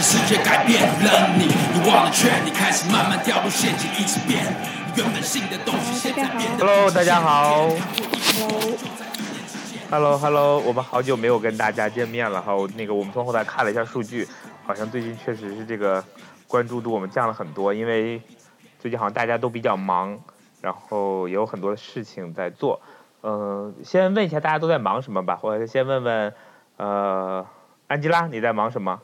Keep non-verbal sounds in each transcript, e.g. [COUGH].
世界，最后发现世界改变了你。你忘了劝，你开始慢慢掉入陷阱，一直变。原本信的东西，现在变得。Hello，大家好。Hello Hello，我们好久没有跟大家见面了哈。那个我们从后台看了一下数据，好像最近确实是这个关注度我们降了很多，因为最近好像大家都比较忙，然后也有很多的事情在做。嗯、先问一下大家都在忙什么吧，或者先问问呃安吉拉你在忙什么？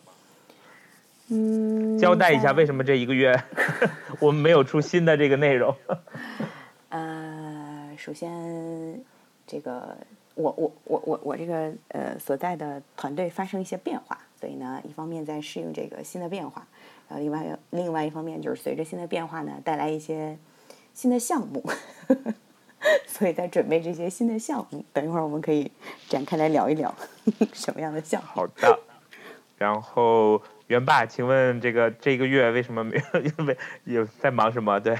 嗯，交代一下为？什么这一个月 [LAUGHS] 我们没有出新的这个内容。[LAUGHS] 呃，首先，这个我我我我我这个呃所在的团队发生一些变化，所以呢，一方面在适应这个新的变化，然后另外另外一方面就是随着新的变化呢，带来一些新的项目，[LAUGHS] 所以在准备这些新的项目。等一会儿我们可以展开来聊一聊什么样的项目。好的，然后元爸，请问这个这个月为什么没有？[LAUGHS] 因为有在忙什么？对，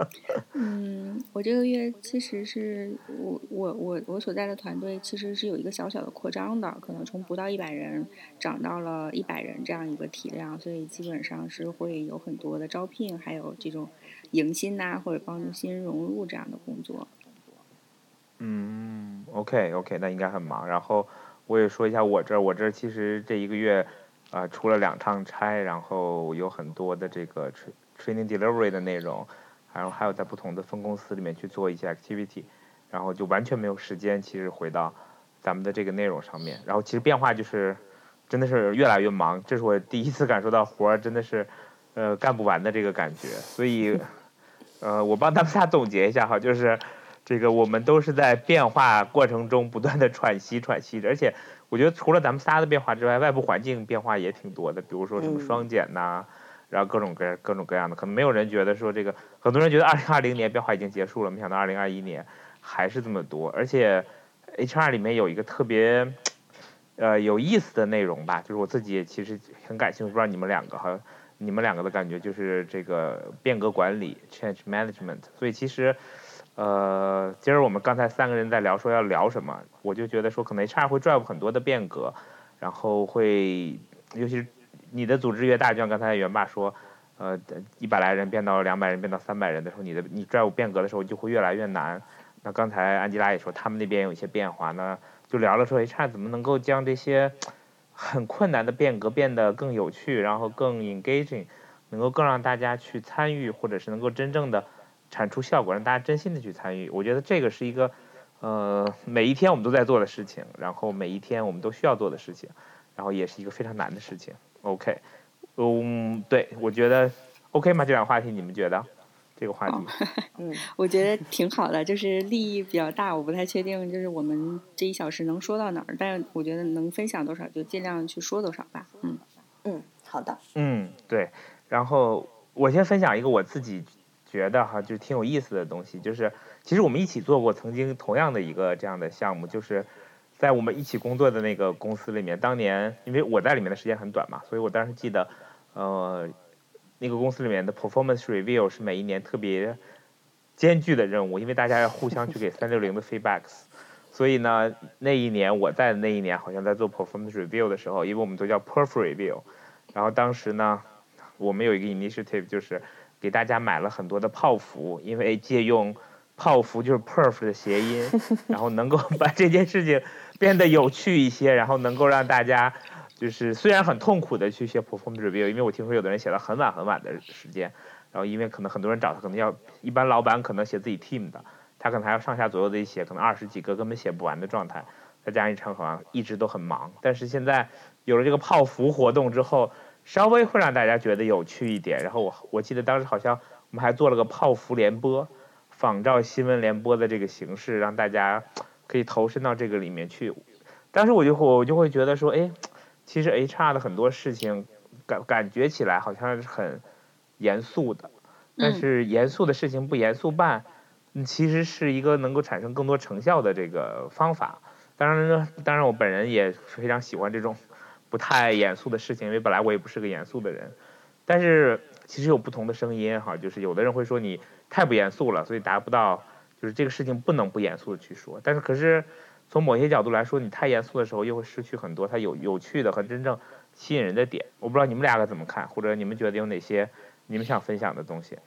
[LAUGHS] 嗯，我这个月其实是我我我我所在的团队其实是有一个小小的扩张的，可能从不到一百人涨到了一百人这样一个体量，所以基本上是会有很多的招聘，还有这种迎新呐、或者帮助新人融入这样的工作。嗯，OK OK，那应该很忙。然后我也说一下我这儿，我这儿其实这一个月，呃，出了两趟差，然后有很多的这个 training delivery 的内容，然后还有在不同的分公司里面去做一些 activity，然后就完全没有时间，其实回到咱们的这个内容上面。然后其实变化就是真的是越来越忙，这是我第一次感受到活儿真的是呃干不完的这个感觉。所以呃，我帮他们 [LAUGHS] 仨总结一下哈，就是这个我们都是在变化过程中不断的喘息喘息着，而且我觉得除了咱们仨的变化之外，外部环境变化也挺多的，比如说什么嗯双减呐、然后各种各各种各样的，可能没有人觉得说这个，很多人觉得二零二零年变化已经结束了，没想到二零二一年还是这么多，而且 HR 里面有一个特别呃有意思的内容吧，就是我自己也其实很感兴趣，不知道你们两个哈，你们两个的感觉就是这个变革管理 （change management），所以其实。呃，今儿我们刚才三个人在聊说要聊什么，我就觉得说可能 HR 会 drive 很多的变革，然后会，尤其是你的组织越大，就像刚才袁爸说，呃，一百来人变到两百人，变到三百人的时候，你的你 drive 变革的时候就会越来越难。那刚才安吉拉也说，他们那边有一些变化呢，就聊了说 HR 怎么能够将这些很困难的变革变得更有趣，然后更 engaging，能够更让大家去参与，或者是能够真正的产出效果，让大家真心的去参与。我觉得这个是一个，呃，每一天我们都在做的事情，然后每一天我们都需要做的事情，然后也是一个非常难的事情。OK，嗯，对，我觉得 OK 吗？这两个话题你们觉得？这个话题，[LAUGHS] 嗯，我觉得挺好的，就是利益比较大，我不太确定，就是我们这一小时能说到哪儿，但是我觉得能分享多少就尽量去说多少吧。嗯，嗯，好的。嗯，对。然后我先分享一个我自己觉得哈，就挺有意思的东西，就是其实我们一起做过曾经同样的一个这样的项目，就是在我们一起工作的那个公司里面，当年因为我在里面的时间很短嘛，所以我当时记得，呃，那个公司里面的 performance review 是每一年特别艰巨的任务，因为大家要互相去给三六零的 feedbacks。所以呢，那一年我在的那一年，好像在做 performance review 的时候，因为我们都叫 perf review，然后当时呢，我们有一个 initiative 就是给大家买了很多的泡芙，因为借用泡芙就是 perf 的谐音，[LAUGHS] 然后能够把这件事情变得有趣一些，然后能够让大家就是虽然很痛苦的去写 performance review，因为我听说有的人写到很晚很晚的时间，然后因为可能很多人找他，可能要一般老板可能写自己 team 的，他可能还要上下左右的一写，可能二十几个根本写不完的状态，再加上一场好像一直都很忙，但是现在有了这个泡芙活动之后，稍微会让大家觉得有趣一点。然后我我记得当时好像我们还做了个泡芙联播，仿照新闻联播的这个形式，让大家可以投身到这个里面去。当时我就会我就会觉得说，哎，其实 HR 的很多事情感感觉起来好像是很严肃的，但嗯是严肃的事情不严肃办，嗯其实是一个能够产生更多成效的这个方法。当然呢，当然我本人也非常喜欢这种不太严肃的事情，因为本来我也不是个严肃的人。但是其实有不同的声音哈，就是有的人会说你太不严肃了，所以达不到，就是这个事情不能不严肃的去说。但是可是从某些角度来说，你太严肃的时候，又会失去很多它有有趣的和真正吸引人的点。我不知道你们两个怎么看，或者你们觉得有哪些你们想分享的东西？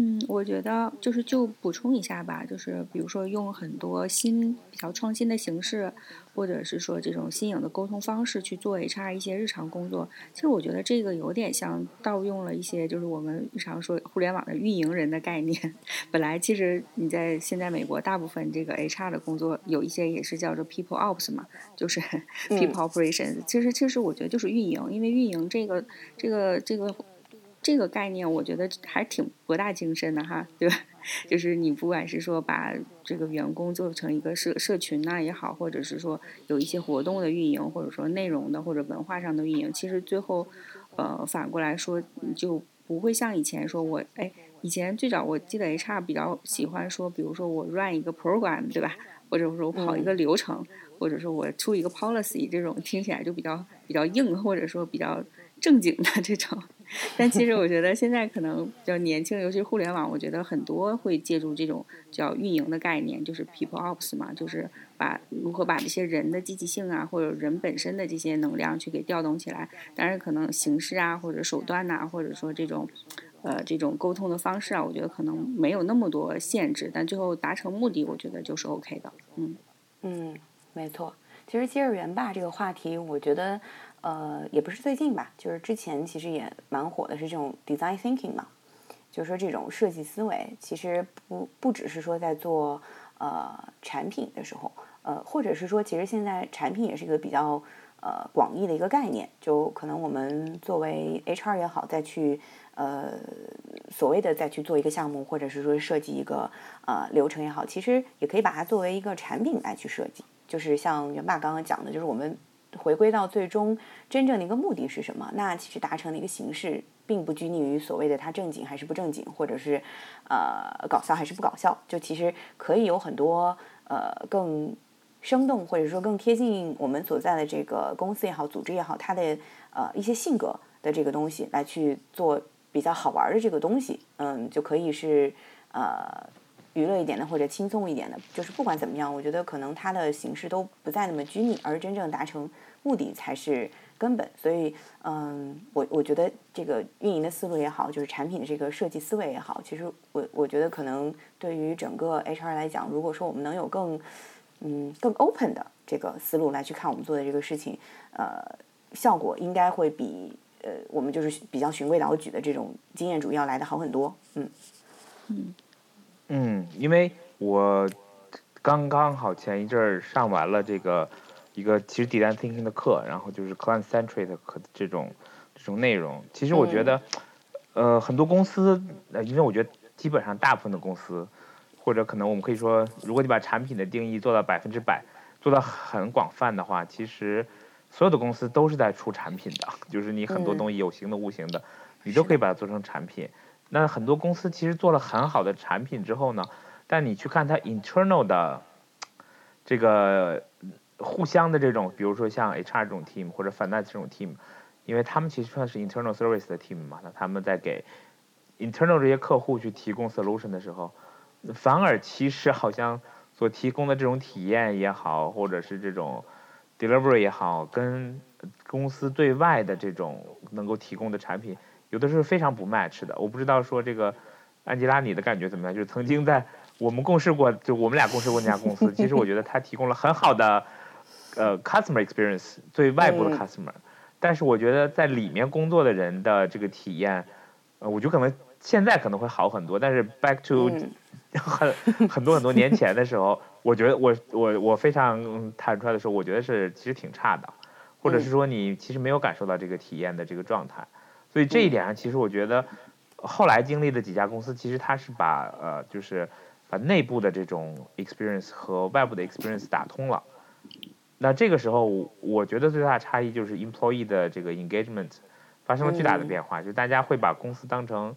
嗯，我觉得就是就补充一下吧，就是比如说用很多新比较创新的形式，或者是说这种新颖的沟通方式去做 HR 一些日常工作。其实我觉得这个有点像盗用了一些就是我们日常说互联网的运营人的概念。[LAUGHS] 本来其实你在现在美国大部分这个 HR 的工作有一些也是叫做 People Ops 嘛，就是 [LAUGHS] People Operations。其实其实我觉得就是运营，因为运营这个这个这个。这个概念我觉得还挺博大精深的哈，对吧？[LAUGHS] 就是你不管是说把这个员工做成一个社社群呐也好，或者是说有一些活动的运营，或者说内容的或者文化上的运营，其实最后，呃，反过来说就不会像以前说我哎，以前最早我记得 HR 比较喜欢说，比如说我 run 一个 program，对吧？或者说我跑一个流程，或者说我出一个 policy，这种听起来就比较比较硬，或者说比较正经的这种。但其实我觉得现在可能比较年轻，尤其是互联网，我觉得很多会借助这种叫运营的概念，就是 people ops 嘛，就是把如何把这些人的积极性啊，或者人本身的这些能量去给调动起来。当然，可能形式啊，或者手段呐，或者说这种呃这种沟通的方式啊，我觉得可能没有那么多限制，但最后达成目的，我觉得就是 OK 的。嗯嗯，没错。其实接着元霸这个话题，我觉得。呃，也不是最近吧，就是之前其实也蛮火的，是这种 design thinking 嘛，就是说这种设计思维，其实不不只是说在做呃产品的时候，呃，或者是说其实现在产品也是一个比较呃广义的一个概念，就可能我们作为 HR 也好，再去呃所谓的再去做一个项目，或者是说设计一个呃流程也好，其实也可以把它作为一个产品来去设计，就是像元爸刚刚讲的，就是我们。回归到最终真正的一个目的是什么？那其实达成的一个形式，并不拘泥于所谓的它正经还是不正经，或者是呃搞笑还是不搞笑。就其实可以有很多呃更生动，或者说更贴近我们所在的这个公司也好，组织也好，它的呃一些性格的这个东西来去做比较好玩的这个东西。嗯，就可以是呃。娱乐一点的或者轻松一点的，就是不管怎么样，我觉得可能它的形式都不再那么拘泥，而真正达成目的才是根本。所以，嗯，我我觉得这个运营的思路也好，就是产品的这个设计思维也好，其实我我觉得可能对于整个 HR 来讲，如果说我们能有更嗯更 open 的这个思路来去看我们做的这个事情，呃，效果应该会比呃我们就是比较循规蹈矩的这种经验主义要来的好很多。嗯嗯。嗯，因为我刚刚好前一阵儿上完了这个一个其实 design thinking 的课，然后就是 client centric 课这种这种内容。其实我觉得，呃，很多公司，呃，因为我觉得基本上大部分的公司，或者可能我们可以说，如果你把产品的定义做到百分之百，做到很广泛的话，其实所有的公司都是在出产品的，就是你很多东西有形的、无形的，你都可以把它做成产品。那很多公司其实做了很好的产品之后呢，但你去看它 internal 的这个互相的这种，比如说像 HR 这种 team 或者 finance 这种 team，因为他们其实算是 internal service 的 team 嘛，那他们在给 internal 这些客户去提供 solution 的时候，反而其实好像所提供的这种体验也好，或者是这种 delivery 也好，跟公司对外的这种能够提供的产品。有的时候非常不 match 的，我不知道说这个安吉拉你的感觉怎么样？就是曾经在我们共事过，就我们俩共事过那家公司，其实我觉得他提供了很好的呃 customer experience 对外部的 customer，但是我觉得在里面工作的人的这个体验，呃，我觉得可能现在可能会好很多，但是 back to [LAUGHS] 很很多很多年前的时候，我觉得我我我非常坦率的时候，我觉得是其实挺差的，或者是说你其实没有感受到这个体验的这个状态。所以这一点上，其实我觉得，后来经历的几家公司，其实它是把呃，就是把内部的这种 experience 和外部的 experience 打通了。那这个时候，我觉得最大的差异就是 employee 的这个 engagement 发生了巨大的变化，就大家会把公司当成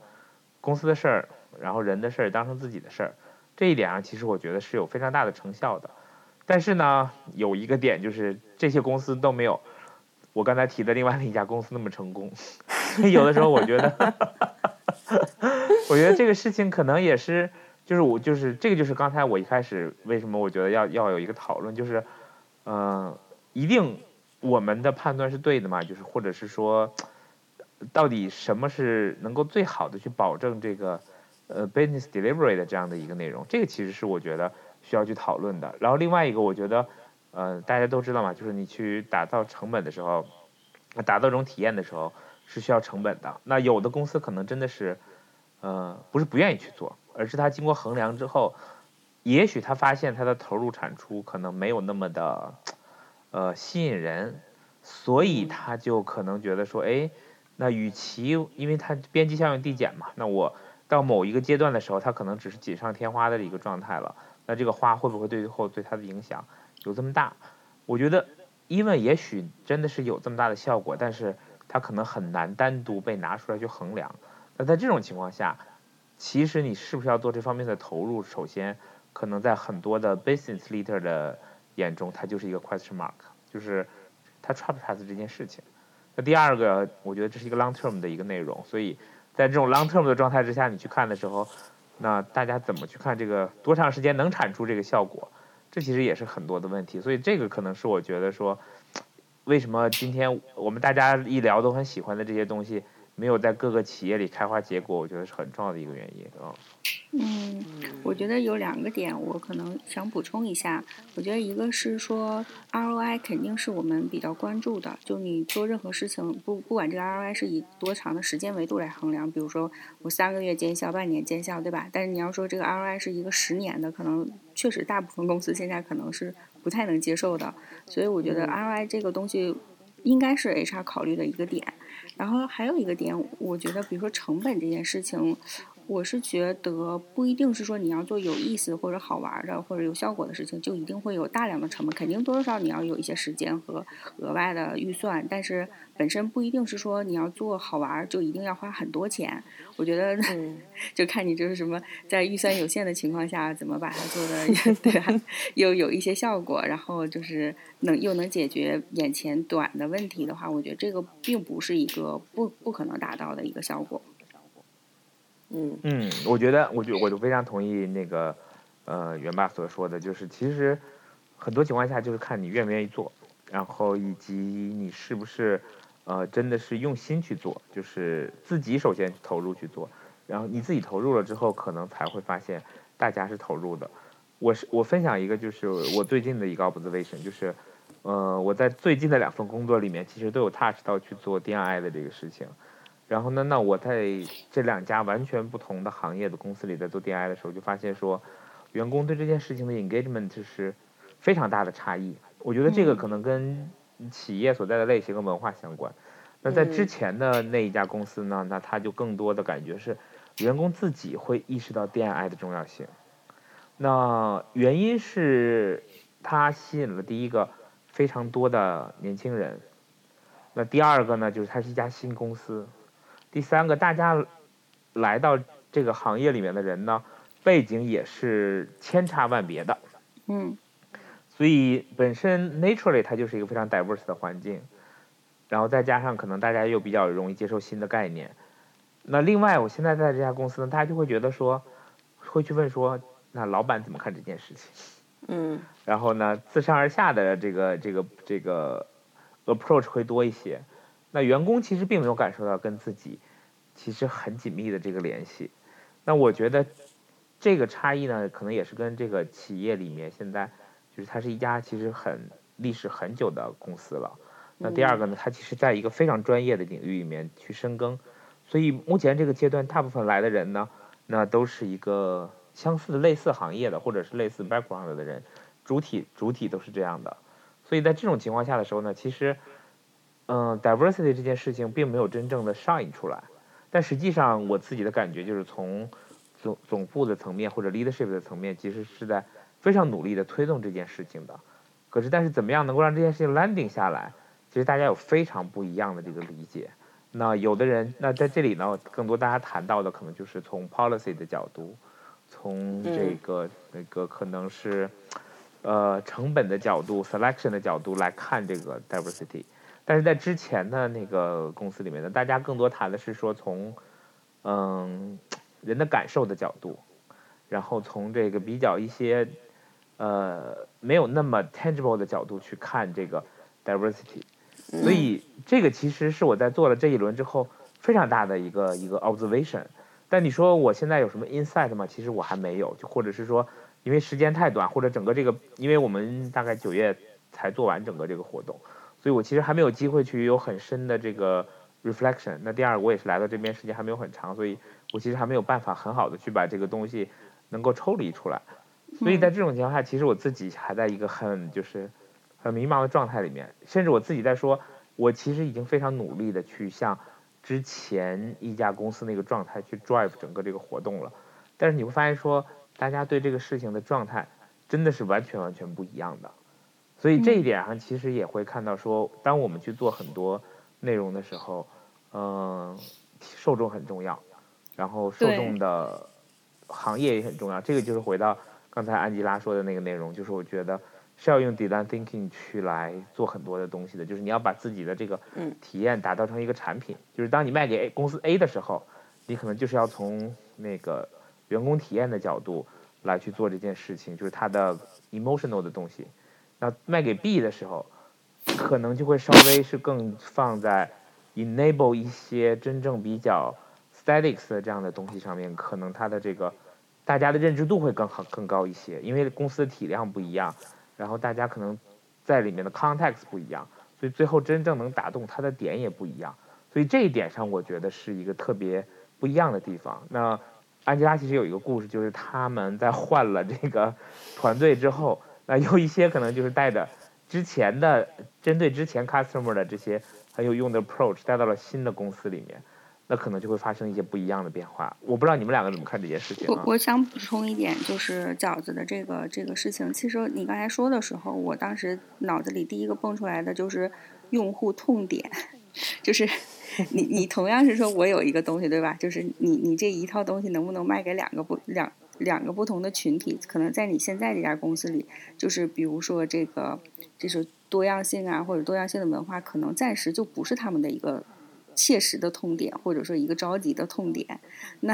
公司的事儿，然后人的事儿当成自己的事儿。这一点上，其实我觉得是有非常大的成效的。但是呢，有一个点就是这些公司都没有我刚才提的另外的一家公司那么成功。有的时候我觉得，[LAUGHS] 我觉得这个事情可能也是，就是我就是这个就是刚才我一开始为什么我觉得要要有一个讨论，就是，嗯，一定我们的判断是对的嘛？就是或者是说，到底什么是能够最好的去保证这个呃 business delivery 的这样的一个内容？这个其实是我觉得需要去讨论的。然后另外一个，我觉得呃大家都知道嘛，就是你去打造成本的时候，打造这种体验的时候是需要成本的。那有的公司可能真的是呃不是不愿意去做，而是他经过衡量之后，也许他发现他的投入产出可能没有那么的。呃，吸引人，所以他就可能觉得说，哎，那与其因为它边际效应递减嘛，那我到某一个阶段的时候，它可能只是锦上添花的一个状态了。那这个花会不会对后对它的影响有这么大？我觉得，因为也许真的是有这么大的效果，但是它可能很难单独被拿出来去衡量。那在这种情况下，其实你是不是要做这方面的投入？首先，可能在很多的 business leader 的。眼中，它就是一个 question mark，就是它 trust 不 trys 这件事情。那第二个，我觉得这是一个 long term 的一个内容，所以在这种 long term 的状态之下，你去看的时候，那大家怎么去看这个多长时间能产出这个效果？这其实也是很多的问题。所以这个可能是我觉得说，为什么今天我们大家一聊都很喜欢的这些东西，没有在各个企业里开花结果，我觉得是很重要的一个原因啊。嗯，我觉得有两个点，我可能想补充一下。我觉得一个是说 ROI 肯定是我们比较关注的，就你做任何事情，不不管这个 ROI 是以多长的时间维度来衡量，比如说我三个月见效、半年见效，对吧？但是你要说这个 ROI 是一个十年的，可能确实大部分公司现在可能是不太能接受的。所以我觉得 ROI 这个东西应该是 HR 考虑的一个点。然后还有一个点，我觉得比如说成本这件事情。我是觉得不一定是说你要做有意思或者好玩的或者有效果的事情，就一定会有大量的成本，肯定多多少少你要有一些时间和额外的预算。但是本身不一定是说你要做好玩就一定要花很多钱。我觉得 [LAUGHS] 就看你就是什么在预算有限的情况下怎么把它做的 [LAUGHS] 对吧，又有一些效果，然后就是能又能解决眼前短的问题的话，我觉得这个并不是一个不不可能达到的一个效果。嗯，我觉得，我就我就非常同意那个，呃，元爸所说的，就是其实很多情况下就是看你愿不愿意做，然后以及你是不是呃真的是用心去做，就是自己首先投入去做，然后你自己投入了之后，可能才会发现大家是投入的。我是我分享一个就是我最近的一个 observation，就是呃我在最近的两份工作里面，其实都有 touch 到去做 DNI 的这个事情。然后呢？那我在这两家完全不同的行业的公司里在做 DI 的时候，就发现说，员工对这件事情的 engagement 就是非常大的差异。我觉得这个可能跟企业所在的类型和文化相关。那在之前的那一家公司呢，那他就更多的感觉是员工自己会意识到 DI 的重要性。那原因是它吸引了第一个非常多的年轻人。那第二个呢，就是它是一家新公司。第三个，大家来到这个行业里面的人呢，背景也是千差万别的。嗯。所以本身 naturally 它就是一个非常 diverse 的环境，然后再加上可能大家又比较容易接受新的概念。那另外，我现在在这家公司呢，大家就会觉得说，会去问说，那老板怎么看这件事情？嗯。然后呢，自上而下的这个这个这个 approach 会多一些。那员工其实并没有感受到跟自己其实很紧密的这个联系。那我觉得这个差异呢，可能也是跟这个企业里面现在就是它是一家其实很历史很久的公司了。那第二个呢，它其实在一个非常专业的领域里面去深耕，所以目前这个阶段大部分来的人呢，那都是一个相似的类似行业的或者是类似 background 的人，主体主体都是这样的。所以在这种情况下的时候呢，其实。嗯，diversity 这件事情并没有真正的上映出来，但实际上我自己的感觉就是从总总部的层面或者 leadership 的层面，其实是在非常努力的推动这件事情的。可是，但是怎么样能够让这件事情 landing 下来，其实大家有非常不一样的这个理解。那有的人，那在这里呢，更多大家谈到的可能就是从 policy 的角度，从这个那个可能是呃成本的角度、selection 的角度来看这个 diversity。但是在之前的那个公司里面呢，大家更多谈的是说从，嗯，人的感受的角度，然后从这个比较一些，呃，没有那么 tangible 的角度去看这个 diversity。所以这个其实是我在做了这一轮之后非常大的一个一个 observation。但你说我现在有什么 insight 吗？其实我还没有，就或者是说因为时间太短，或者整个这个，因为我们大概九月才做完整个这个活动，所以我其实还没有机会去有很深的这个 reflection。那第二，我也是来到这边时间还没有很长，所以我其实还没有办法很好的去把这个东西能够抽离出来。所以在这种情况下，其实我自己还在一个很就是很迷茫的状态里面，甚至我自己在说，我其实已经非常努力的去向之前一家公司那个状态去 drive 整个这个活动了，但是你会发现说，大家对这个事情的状态真的是完全完全不一样的，所以这一点上其实也会看到说，当我们去做很多内容的时候，嗯，受众很重要，然后受众的行业也很重要，这个就是回到。刚才安吉拉说的那个内容，就是我觉得是要用 design thinking 去来做很多的东西的，就是你要把自己的这个体验打造成一个产品。就是当你卖给 A 公司 A 的时候，你可能就是要从那个员工体验的角度来去做这件事情，就是它的 emotional 的东西。那卖给 B 的时候，可能就会稍微是更放在 enable 一些真正比较 statics 的这样的东西上面，可能它的这个。大家的认知度会更好、更高一些，因为公司的体量不一样，然后大家可能在里面的 context 不一样，所以最后真正能打动他的点也不一样。所以这一点上，我觉得是一个特别不一样的地方。那安吉拉其实有一个故事，就是他们在换了这个团队之后，那有一些可能就是带着之前的针对之前 customer 的这些很有用的 approach 带到了新的公司里面。那可能就会发生一些不一样的变化。我不知道你们两个怎么看这件事情。我我想补充一点，就是饺子的这个这个事情。其实你刚才说的时候，我当时脑子里第一个蹦出来的就是用户痛点，[LAUGHS] 就是你你同样是说我有一个东西对吧？就是你你这一套东西能不能卖给两个不两两个不同的群体？可能在你现在这家公司里，就是比如说这个就是多样性啊，或者多样性的文化，可能暂时就不是他们的一个。切实的痛点，或者说一个着急的痛点，那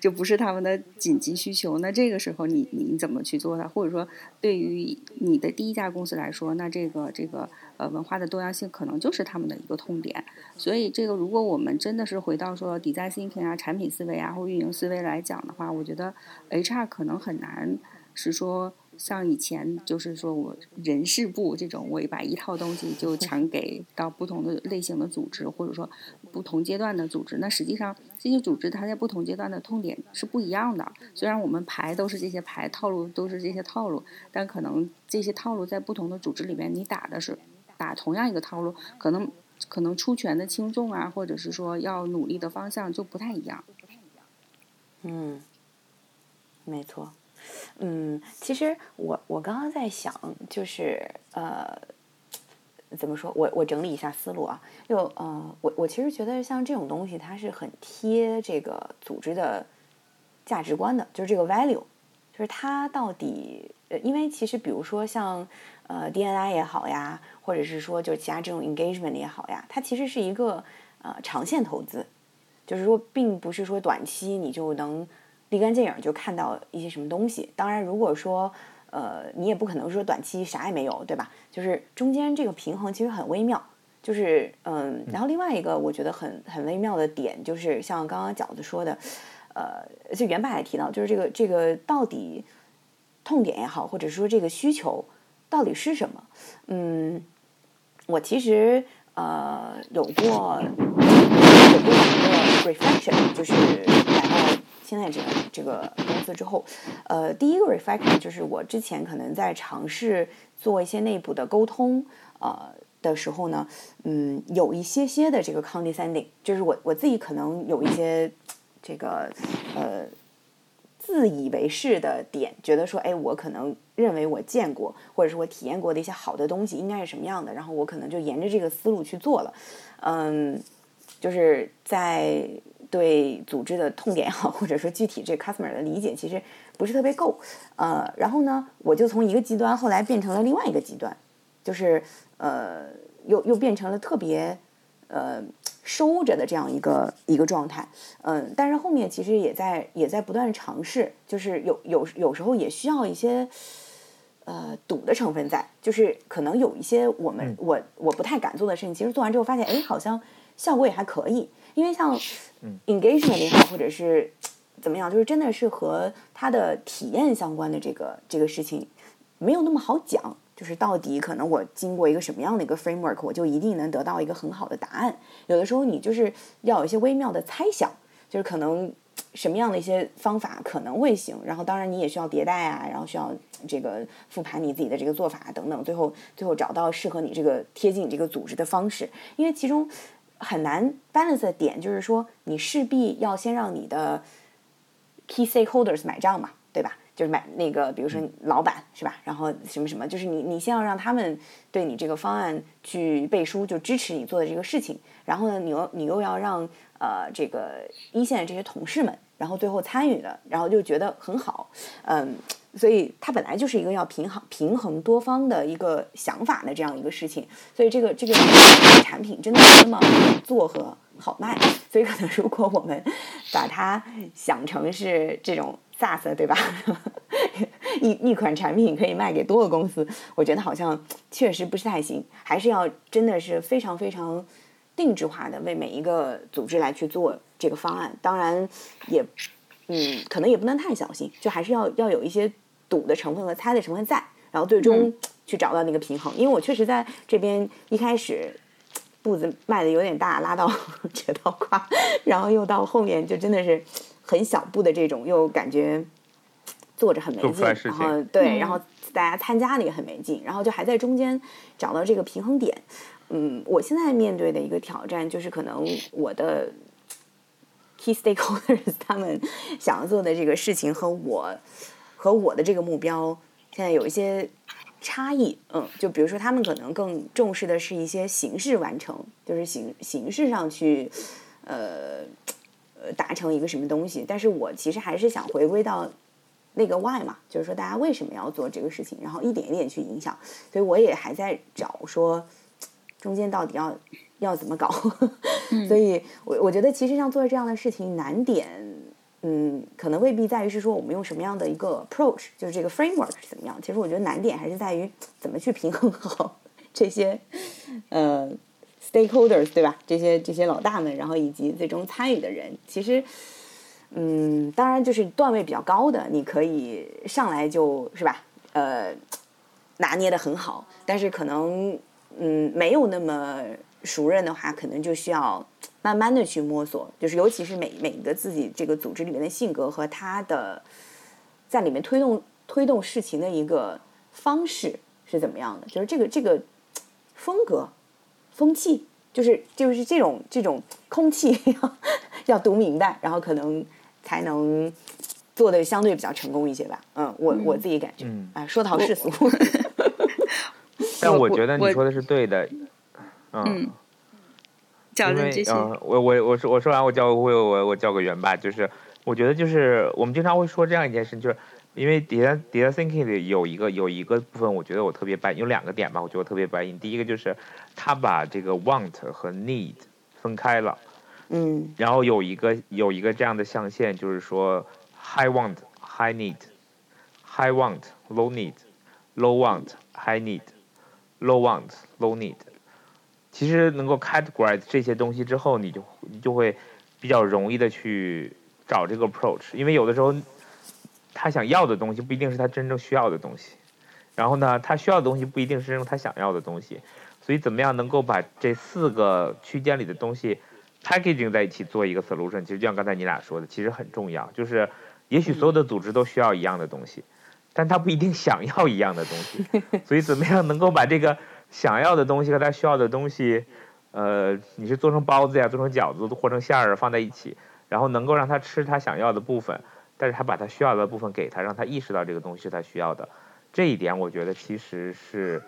就不是他们的紧急需求。那这个时候，你你怎么去做它？或者说，对于你的第一家公司来说，那这个这个呃文化的多样性可能就是他们的一个痛点。所以，这个如果我们真的是回到说 design thinking 啊、产品思维啊或运营思维来讲的话，我觉得 HR 可能很难是说。像以前就是说我人事部这种，我把一套东西就 [LAUGHS] 强给到不同的类型的组织，或者说不同阶段的组织。那实际上这些组织它在不同阶段的痛点是不一样的。虽然我们牌都是这些牌，套路都是这些套路，但可能这些套路在不同的组织里面，你打的是打同样一个套路，可能可能出拳的轻重啊，或者是说要努力的方向就不太一样。嗯，没错。嗯，其实我我刚刚在想，就是呃，怎么说？我我整理一下思路啊。就呃，我我其实觉得像这种东西，它是很贴这个组织的价值观的，就是这个 value，就是它到底呃，因为其实比如说像呃 DNI 也好呀，或者是说就其他这种 engagement 也好呀，它其实是一个呃长线投资，就是说并不是说短期你就能。立竿见影就看到一些什么东西。当然，如果说，呃，你也不可能说短期啥也没有，对吧？就是中间这个平衡其实很微妙。就是，嗯，然后另外一个我觉得很很微妙的点，就是像刚刚饺子说的，呃，就原版也提到，就是这个这个到底痛点也好，或者说这个需求到底是什么？嗯，我其实呃有过有过两个 reflection，就是。现在这个这个公司之后，呃，第一个 reflection 就是我之前可能在尝试做一些内部的沟通，呃的时候呢，嗯，有一些些的这个 condescending，就是我我自己可能有一些这个呃自以为是的点，觉得说，哎，我可能认为我见过或者是我体验过的一些好的东西应该是什么样的，然后我可能就沿着这个思路去做了，嗯，就是在。对组织的痛点也好，或者说具体这 customer 的理解，其实不是特别够。呃，然后呢，我就从一个极端后来变成了另外一个极端，就是呃，又又变成了特别呃收着的这样一个一个状态。嗯，但是后面其实也在也在不断尝试，就是有有有时候也需要一些呃赌的成分在，就是可能有一些我们、嗯我我不太敢做的事情，其实做完之后发现，哎，好像效果也还可以。因为像嗯 engagement 也好，或者是怎么样，就是真的是和他的体验相关的这个这个事情，没有那么好讲。就是到底可能我经过一个什么样的一个 framework，我就一定能得到一个很好的答案。有的时候你就是要有一些微妙的猜想，就是可能什么样的一些方法可能会行，然后当然你也需要迭代啊，然后需要这个复盘你自己的这个做法等等，最后最后找到适合你这个贴近你这个组织的方式，因为其中很难 balance 的点就是说，你势必要先让你的 key stakeholders 买账嘛，对吧？就是买那个，比如说老板是吧？然后什么什么，就是你你先要让他们对你这个方案去背书，就支持你做的这个事情。然后呢，你又你又要让呃这个一线的这些同事们，然后最后参与的，然后就觉得很好，嗯。所以它本来就是一个要平衡平衡多方的一个想法的这样一个事情，所以这个这个产品真的没那么好做和好卖，所以可能如果我们把它想成是这种 SaaS 对吧？一一款产品可以卖给多个公司，我觉得好像确实不是太行，还是要真的是非常非常定制化的为每一个组织来去做这个方案，当然也。嗯，可能也不能太小心，就还是要要有一些赌的成分和猜的成分在，然后最终去找到那个平衡。因为我确实在这边一开始步子迈的有点大，拉到扯到胯，然后又到后面就真的是很小步的这种，又感觉坐着很没劲，然后对，然后大家参加的也很没劲，然后就还在中间找到这个平衡点。嗯，我现在面对的一个挑战就是可能我的。Key stakeholders [LAUGHS] 他们想要做的这个事情和我和我的这个目标现在有一些差异，嗯，就比如说他们可能更重视的是一些形式完成，就是形形式上去呃呃达成一个什么东西，但是我其实还是想回归到那个 why 嘛，就是说大家为什么要做这个事情，然后一点一点去影响，所以我也还在找说中间到底要。要怎么搞？[LAUGHS] 所以，我我觉得其实像做这样的事情，难点，嗯，可能未必在于是说我们用什么样的一个 approach，就是这个 framework 是怎么样。其实我觉得难点还是在于怎么去平衡好 [LAUGHS] 这些呃 stakeholders，对吧？这些这些老大们，然后以及最终参与的人。其实，嗯，当然就是段位比较高的，你可以上来就是吧，呃，拿捏的很好。但是可能，嗯，没有那么。熟人的话，可能就需要慢慢的去摸索，就是尤其是每每一个自己这个组织里面的性格和他的在里面推动推动事情的一个方式是怎么样的，就是这个这个风格风气，就是就是这种这种空气要 [LAUGHS] 要读明白，然后可能才能做的相对比较成功一些吧。嗯，我我自己感觉，啊，说的好世俗。[LAUGHS] 但我觉得你说的是对的。嗯，因为嗯，我我我说我说完我叫我我我叫个圆吧，就是我觉得就是我们经常会说这样一件事，就是因为 data data thinking 里有一个有一个部分，我觉得我特别白，有两个点吧，我觉得我特别白印。第一个就是他把这个 want 和 need 分开了，嗯，然后有一个有一个这样的象限，就是说 high want high need，high want low need，low want high need，low want low need。其实能够 categorize 这些东西之后，你就你就会比较容易的去找这个 approach，因为有的时候他想要的东西不一定是他真正需要的东西，然后呢，他需要的东西不一定是真正他想要的东西，所以怎么样能够把这四个区间里的东西 packaging 在一起做一个 solution，其实就像刚才你俩说的，其实很重要，就是也许所有的组织都需要一样的东西，但他不一定想要一样的东西，所以怎么样能够把这个想要的东西和他需要的东西，呃，你是做成包子呀，做成饺子，都和成馅儿放在一起，然后能够让他吃他想要的部分，但是他把他需要的部分给他，让他意识到这个东西是他需要的，这一点我觉得其实是，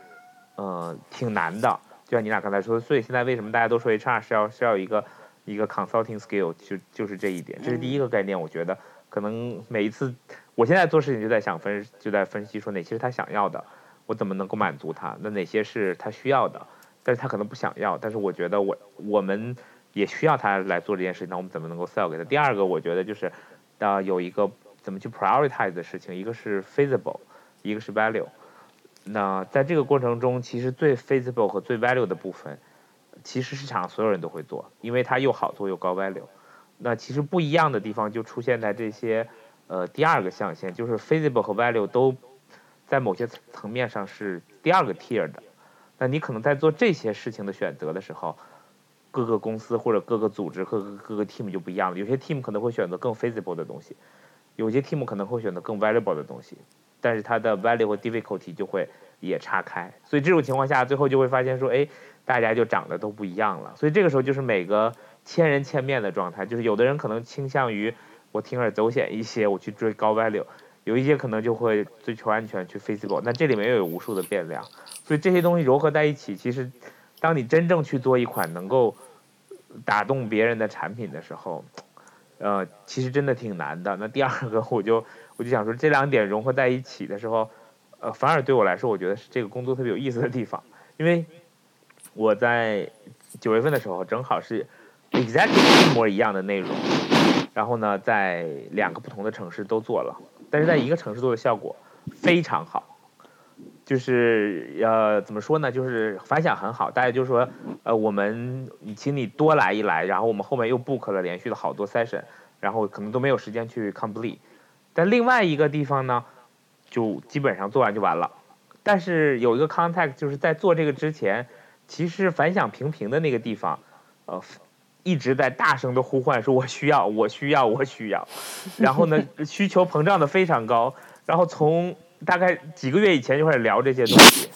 呃，挺难的。就像你俩刚才说的，所以现在为什么大家都说 HR 是要是要一个一个 consulting skill，就就是这一点，这是第一个概念。我觉得可能每一次，我现在做事情就在想分，就在分析说哪些是他想要的。我怎么能够满足他？那哪些是他需要的？但是他可能不想要。但是我觉得我我们也需要他来做这件事情。那我们怎么能够 sell 给他？第二个，我觉得就是啊，有一个怎么去 prioritize 的事情。一个是 feasible，一个是 value。那在这个过程中，其实最 feasible 和最 value 的部分，其实市场所有人都会做，因为它又好做又高 value。那其实不一样的地方就出现在这些呃第二个象限，就是 feasible 和 value 都在某些层面上是第二个 tier 的。那你可能在做这些事情的选择的时候，各个公司或者各个组织、各个各个 team 就不一样了。有些 team 可能会选择更 feasible 的东西，有些 team 可能会选择更 valuable 的东西。但是它的 value 和 difficulty 就会也岔开，所以这种情况下，最后就会发现说，哎，大家就长得都不一样了。所以这个时候就是每个千人千面的状态，就是有的人可能倾向于我铤而走险一些，我去追高 value，有一些可能就会追求安全去 feasible。那这里面又有无数的变量，所以这些东西融合在一起，其实当你真正去做一款能够打动别人的产品的时候，呃，其实真的挺难的。那第二个我就。我就想说，这两点融合在一起的时候，呃，反而对我来说，我觉得是这个工作特别有意思的地方。因为我在九月份的时候，正好是 exactly 一模一样的内容，然后呢，在两个不同的城市都做了，但是在一个城市做的效果非常好，就是呃，怎么说呢？就是反响很好，大家就说，呃，我们请你多来一来，然后我们后面又 book 了连续的好多 session，然后可能都没有时间去 complete。但另外一个地方呢，就基本上做完就完了。但是有一个 contact，就是在做这个之前，其实反响平平的那个地方，呃，一直在大声的呼唤说：“我需要，我需要，我需要。[LAUGHS] ”然后呢，需求膨胀的非常高。然后从大概几个月以前就开始聊这些东西，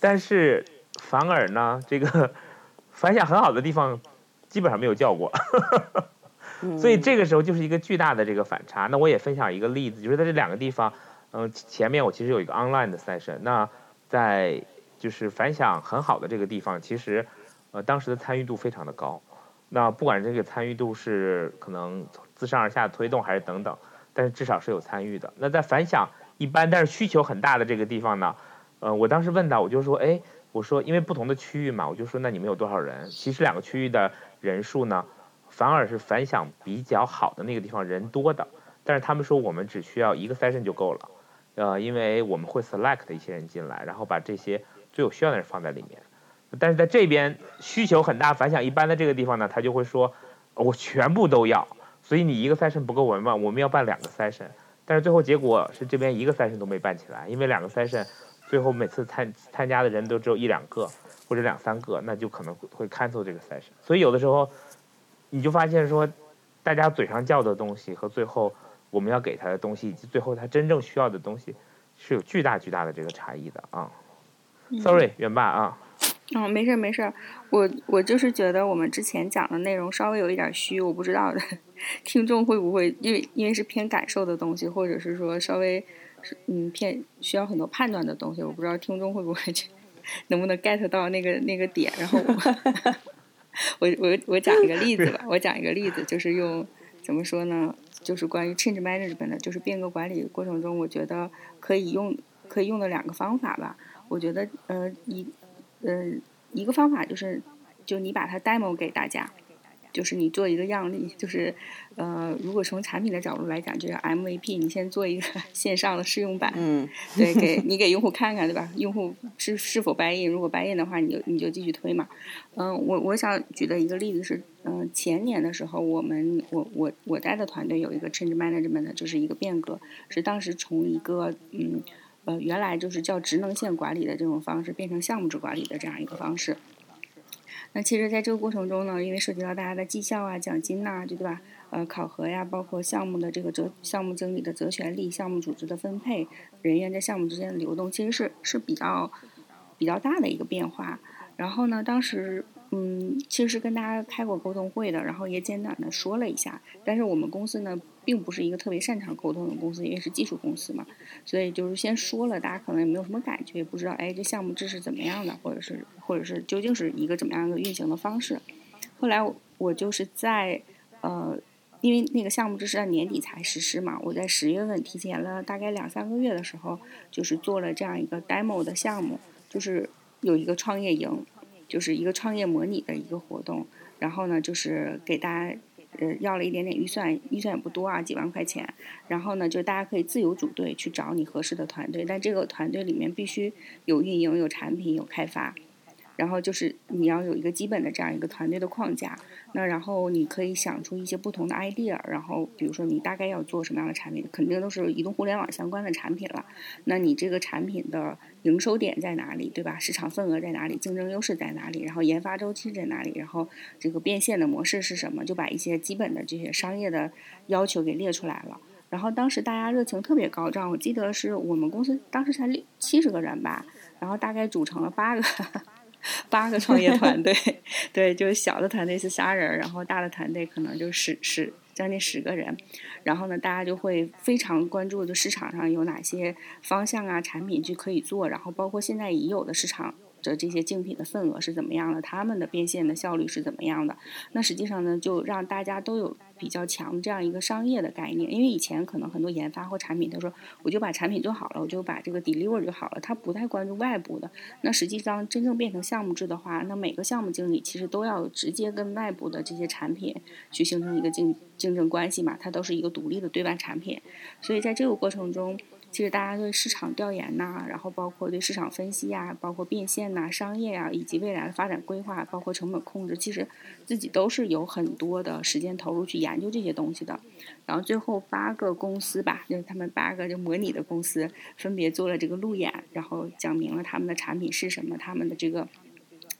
但是反而呢，这个 [LAUGHS] 反响很好的地方，基本上没有叫过。[LAUGHS] 所以这个时候就是一个巨大的这个反差。那我也分享一个例子，就是在这两个地方，嗯，前面我其实有一个 online 的 session，那在就是反响很好的这个地方，其实呃当时的参与度非常的高。那不管这个参与度是可能自上而下推动还是等等，但是至少是有参与的。那在反响一般但是需求很大的这个地方呢，呃，我当时问他，我就说，哎，我说因为不同的区域嘛，我就说那你们有多少人？其实两个区域的人数呢？反而是反响比较好的那个地方人多的，但是他们说我们只需要一个 session 就够了，呃，因为我们会 select 一些人进来，然后把这些最有需要的人放在里面。但是在这边需求很大、反响一般的这个地方呢，他就会说，我全部都要，所以你一个 session 不够我们办，我们要办两个 session。但是最后结果是这边一个 session 都没办起来，因为两个 session 最后每次参参加的人都只有一两个或者两三个，那就可能会 cancel 这个 session。所以有的时候。你就发现说，大家嘴上叫的东西和最后我们要给他的东西，以及最后他真正需要的东西，是有巨大巨大的这个差异的啊。Sorry，元爸啊。哦，没事没事，我我就是觉得我们之前讲的内容稍微有一点虚，我不知道的 [LAUGHS] 听众会不会因为因为是偏感受的东西，或者是说稍微嗯偏需要很多判断的东西，我不知道听众会不会去 [LAUGHS] 能不能 get 到那个那个点，然后。我我我讲一个例子吧，我讲一个例子，就是用怎么说呢？就是关于 change management 的，就是变革管理过程中，我觉得可以用可以用的两个方法吧。我觉得呃一呃一个方法就是，就你把它 demo 给大家。就是你做一个样例，就是，呃，如果从产品的角度来讲，就是 MVP，你先做一个 [LAUGHS] 线上的试用版，嗯，对，给你给用户看看，对吧？用户是是否 buy in，如果 buy in 的话，你就你就继续推嘛。嗯，我我想举的一个例子是，嗯，前年的时候，我们我我我带的团队有一个 change management，就是一个变革，是当时从一个嗯呃原来就是叫职能线管理的这种方式，变成项目制管理的这样一个方式。那其实，在这个过程中呢，因为涉及到大家的绩效啊、奖金呐，对吧？呃，考核呀，包括项目的这个责项目经理的责权利、项目组织的分配、人员在项目之间的流动，其实是是比较比较大的一个变化。然后呢，当时。嗯，其实是跟大家开过沟通会的，然后也简短的说了一下。但是我们公司呢，并不是一个特别擅长沟通的公司，因为是技术公司嘛，所以就是先说了，大家可能也没有什么感觉，也不知道哎，这项目这是怎么样的，或者是或者是究竟是一个怎么样的运行的方式。后来我就是在呃，因为那个项目这是在年底才实施嘛，我在十月份提前了大概两三个月的时候，就是做了这样一个 demo 的项目，就是有一个创业营。就是一个创业模拟的一个活动，然后呢，就是给大家呃要了一点点预算，预算也不多啊，几万块钱。然后呢，就大家可以自由组队去找你合适的团队，但这个团队里面必须有运营、有产品、有开发。然后就是你要有一个基本的这样一个团队的框架，那然后你可以想出一些不同的 idea，然后比如说你大概要做什么样的产品，肯定都是移动互联网相关的产品了。那你这个产品的营收点在哪里，对吧？市场份额在哪里？竞争优势在哪里？然后研发周期在哪里？然后这个变现的模式是什么？就把一些基本的这些商业的要求给列出来了。然后当时大家热情特别高涨，我记得是我们公司当时才六七十个人吧，然后大概组成了八个。八个创业团队，[LAUGHS] 对，就是小的团队是仨人，然后大的团队可能就十十将近十个人，然后呢，大家就会非常关注就市场上有哪些方向啊，产品去可以做，然后包括现在已有的市场。的这些竞品的份额是怎么样的？他们的变现的效率是怎么样的？那实际上呢，就让大家都有比较强这样一个商业的概念。因为以前可能很多研发或产品，他说我就把产品做好了，我就把这个 deliver 就好了，他不太关注外部的。那实际上真正变成项目制的话，那每个项目经理其实都要直接跟外部的这些产品去形成一个竞竞争关系嘛，它都是一个独立的对外产品。所以在这个过程中。其实大家对市场调研呐，然后包括对市场分析呀，包括变现呐、商业呀，以及未来的发展规划，包括成本控制，其实自己都是有很多的时间投入去研究这些东西的。然后最后八个公司吧，就是他们八个就模拟的公司，分别做了这个路演，然后讲明了他们的产品是什么，他们的这个。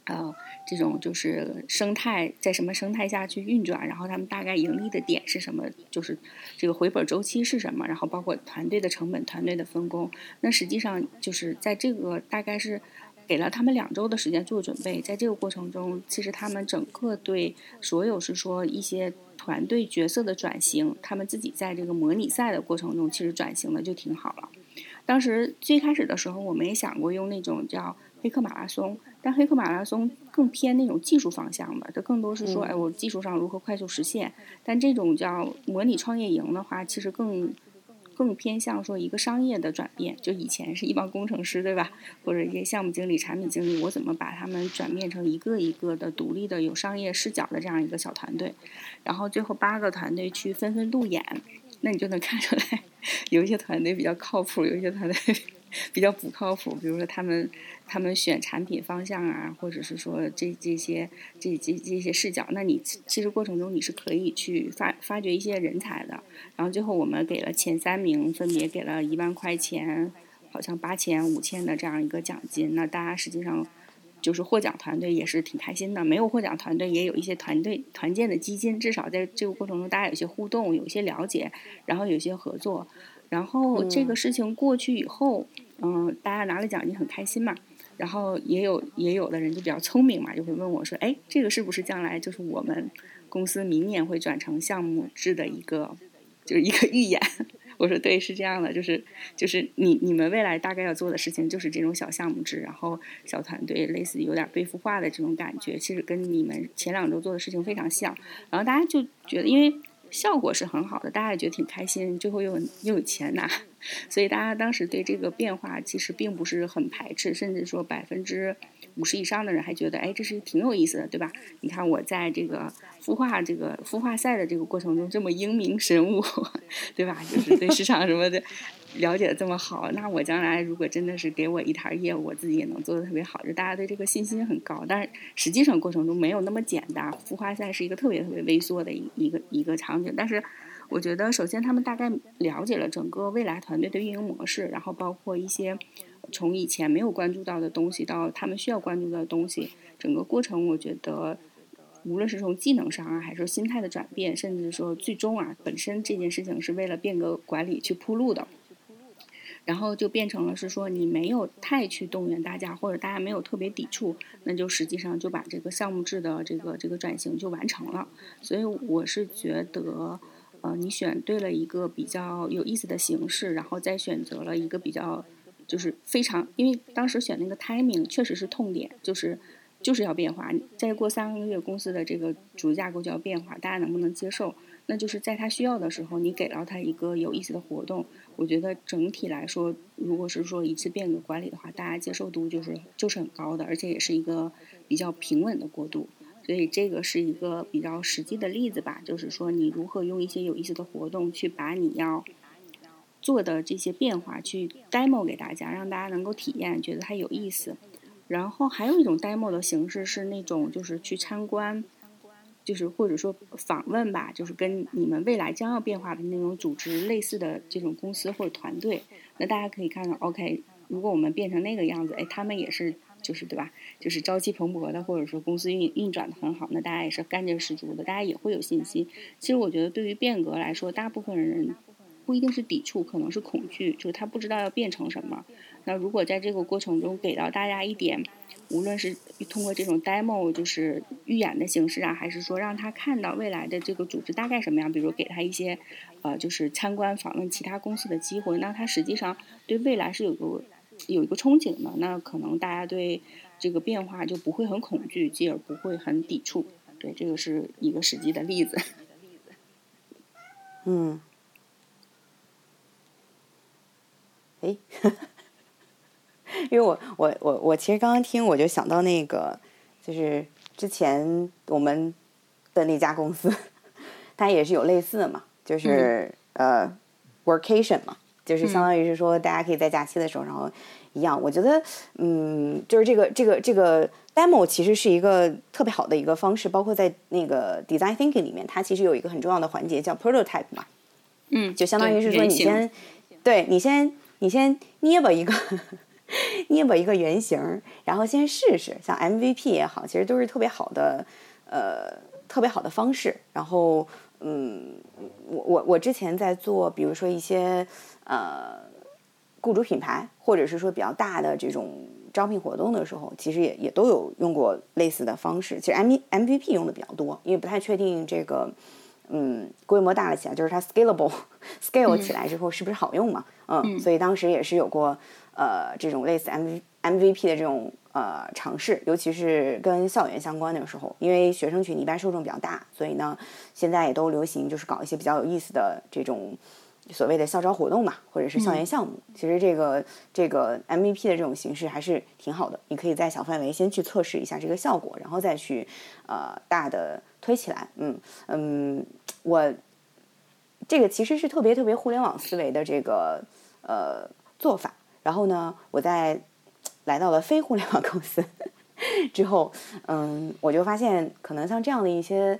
呃，这种就是生态在什么生态下去运转，然后他们大概盈利的点是什么？就是这个回本周期是什么？然后包括团队的成本、团队的分工。那实际上就是在这个大概是给了他们两周的时间做准备，在这个过程中，其实他们整个对所有是说一些团队角色的转型，他们自己在这个模拟赛的过程中，其实转型的就挺好了。当时最开始的时候，我们也想过用那种叫黑客马拉松。但黑客马拉松更偏那种技术方向的，这更多是说，哎，我技术上如何快速实现。但这种叫模拟创业营的话，其实更更偏向说一个商业的转变。就以前是一帮工程师，对吧？或者一些项目经理、产品经理，我怎么把他们转变成一个一个的独立的有商业视角的这样一个小团队？然后最后八个团队去纷纷路演，那你就能看出来，[LAUGHS] 有一些团队比较靠谱，有一些团队比较不靠谱。比如说他们。他们选产品方向啊，或者是说这这些这这这些视角，那你其实过程中你是可以去发发掘一些人才的。然后最后我们给了前三名，分别给了一万块钱，好像八千、五千的这样一个奖金。那大家实际上就是获奖团队也是挺开心的，没有获奖团队也有一些团队团建的基金，至少在这个过程中大家有些互动，有些了解，然后有些合作。然后这个事情过去以后，嗯，大家拿了奖金很开心嘛。然后也有也有的人就比较聪明嘛，就会问我说：“哎，这个是不是将来就是我们公司明年会转成项目制的一个，就是一个预演？” [LAUGHS] 我说：“对，是这样的，就是就是你你们未来大概要做的事情就是这种小项目制，然后小团队，类似有点被孵化的这种感觉，其实跟你们前两周做的事情非常像。然后大家就觉得，因为效果是很好的，大家也觉得挺开心，最后又又有钱拿。”所以大家当时对这个变化其实并不是很排斥，甚至说百分之五十以上的人还觉得，哎，这是挺有意思的，对吧？你看我在这个孵化这个孵化赛的这个过程中这么英明神武，[LAUGHS] 对吧？就是对市场什么的了解的这么好，那我将来如果真的是给我一台业务，我自己也能做的特别好，就大家对这个信心很高。但是实际上过程中没有那么简单，孵化赛是一个特别特别微缩的一一个一个场景，但是。我觉得，首先他们大概了解了整个未来团队的运营模式，然后包括一些从以前没有关注到的东西到他们需要关注的东西，整个过程我觉得，无论是从技能上啊，还是心态的转变，甚至说最终啊，本身这件事情是为了变革管理去铺路的，然后就变成了是说你没有太去动员大家，或者大家没有特别抵触，那就实际上就把这个项目制的这个这个转型就完成了。所以我是觉得。呃，你选对了一个比较有意思的形式，然后再选择了一个比较，就是非常，因为当时选那个 timing 确实是痛点，就是就是要变化。再过三个月，公司的这个组织架构就要变化，大家能不能接受？那就是在他需要的时候，你给了他一个有意思的活动。我觉得整体来说，如果是说一次变革管理的话，大家接受度就是就是很高的，而且也是一个比较平稳的过渡。所以这个是一个比较实际的例子吧，就是说你如何用一些有意思的活动去把你要做的这些变化去 demo 给大家，让大家能够体验，觉得它有意思。然后还有一种 demo 的形式是那种就是去参观，就是或者说访问吧，就是跟你们未来将要变化的那种组织类似的这种公司或者团队。那大家可以看看，OK，如果我们变成那个样子，哎，他们也是。就是对吧？就是朝气蓬勃的，或者说公司运运转的很好，那大家也是干劲十足的，大家也会有信心。其实我觉得，对于变革来说，大部分人不一定是抵触，可能是恐惧，就是他不知道要变成什么。那如果在这个过程中给到大家一点，无论是通过这种 demo，就是预演的形式啊，还是说让他看到未来的这个组织大概什么样，比如给他一些呃，就是参观访问其他公司的机会，那他实际上对未来是有个。有一个憧憬的，那可能大家对这个变化就不会很恐惧，继而不会很抵触。对，这个是一个实际的例子。嗯。哎，[LAUGHS] 因为我我我我其实刚刚听我就想到那个，就是之前我们的那家公司，[LAUGHS] 它也是有类似的嘛，就是呃，workation 嘛。就是相当于是说，大家可以在假期的时候，然后一样。我觉得，嗯，就是这个这个这个 demo 其实是一个特别好的一个方式，包括在那个 design thinking 里面，它其实有一个很重要的环节叫 prototype 嘛。嗯，就相当于是说，你先，对你先你先捏吧一个 [LAUGHS] 捏吧一个原型，然后先试试，像 MVP 也好，其实都是特别好的呃特别好的方式。然后，嗯，我我我之前在做，比如说一些。呃，雇主品牌，或者是说比较大的这种招聘活动的时候，其实也也都有用过类似的方式。其实 M M V P 用的比较多，因为不太确定这个，嗯，规模大了起来，就是它 scalable [LAUGHS] scale 起来之后是不是好用嘛？嗯，所以当时也是有过呃这种类似 M M V P 的这种呃尝试，尤其是跟校园相关的时候，因为学生群一般受众比较大，所以呢，现在也都流行就是搞一些比较有意思的这种。所谓的校招活动嘛，或者是校园项目，其实这个这个 MVP 的这种形式还是挺好的。你可以在小范围先去测试一下这个效果，然后再去呃大的推起来。嗯嗯，我这个其实是特别特别互联网思维的这个呃做法。然后呢，我在来到了非互联网公司 [LAUGHS] 之后，嗯，我就发现可能像这样的一些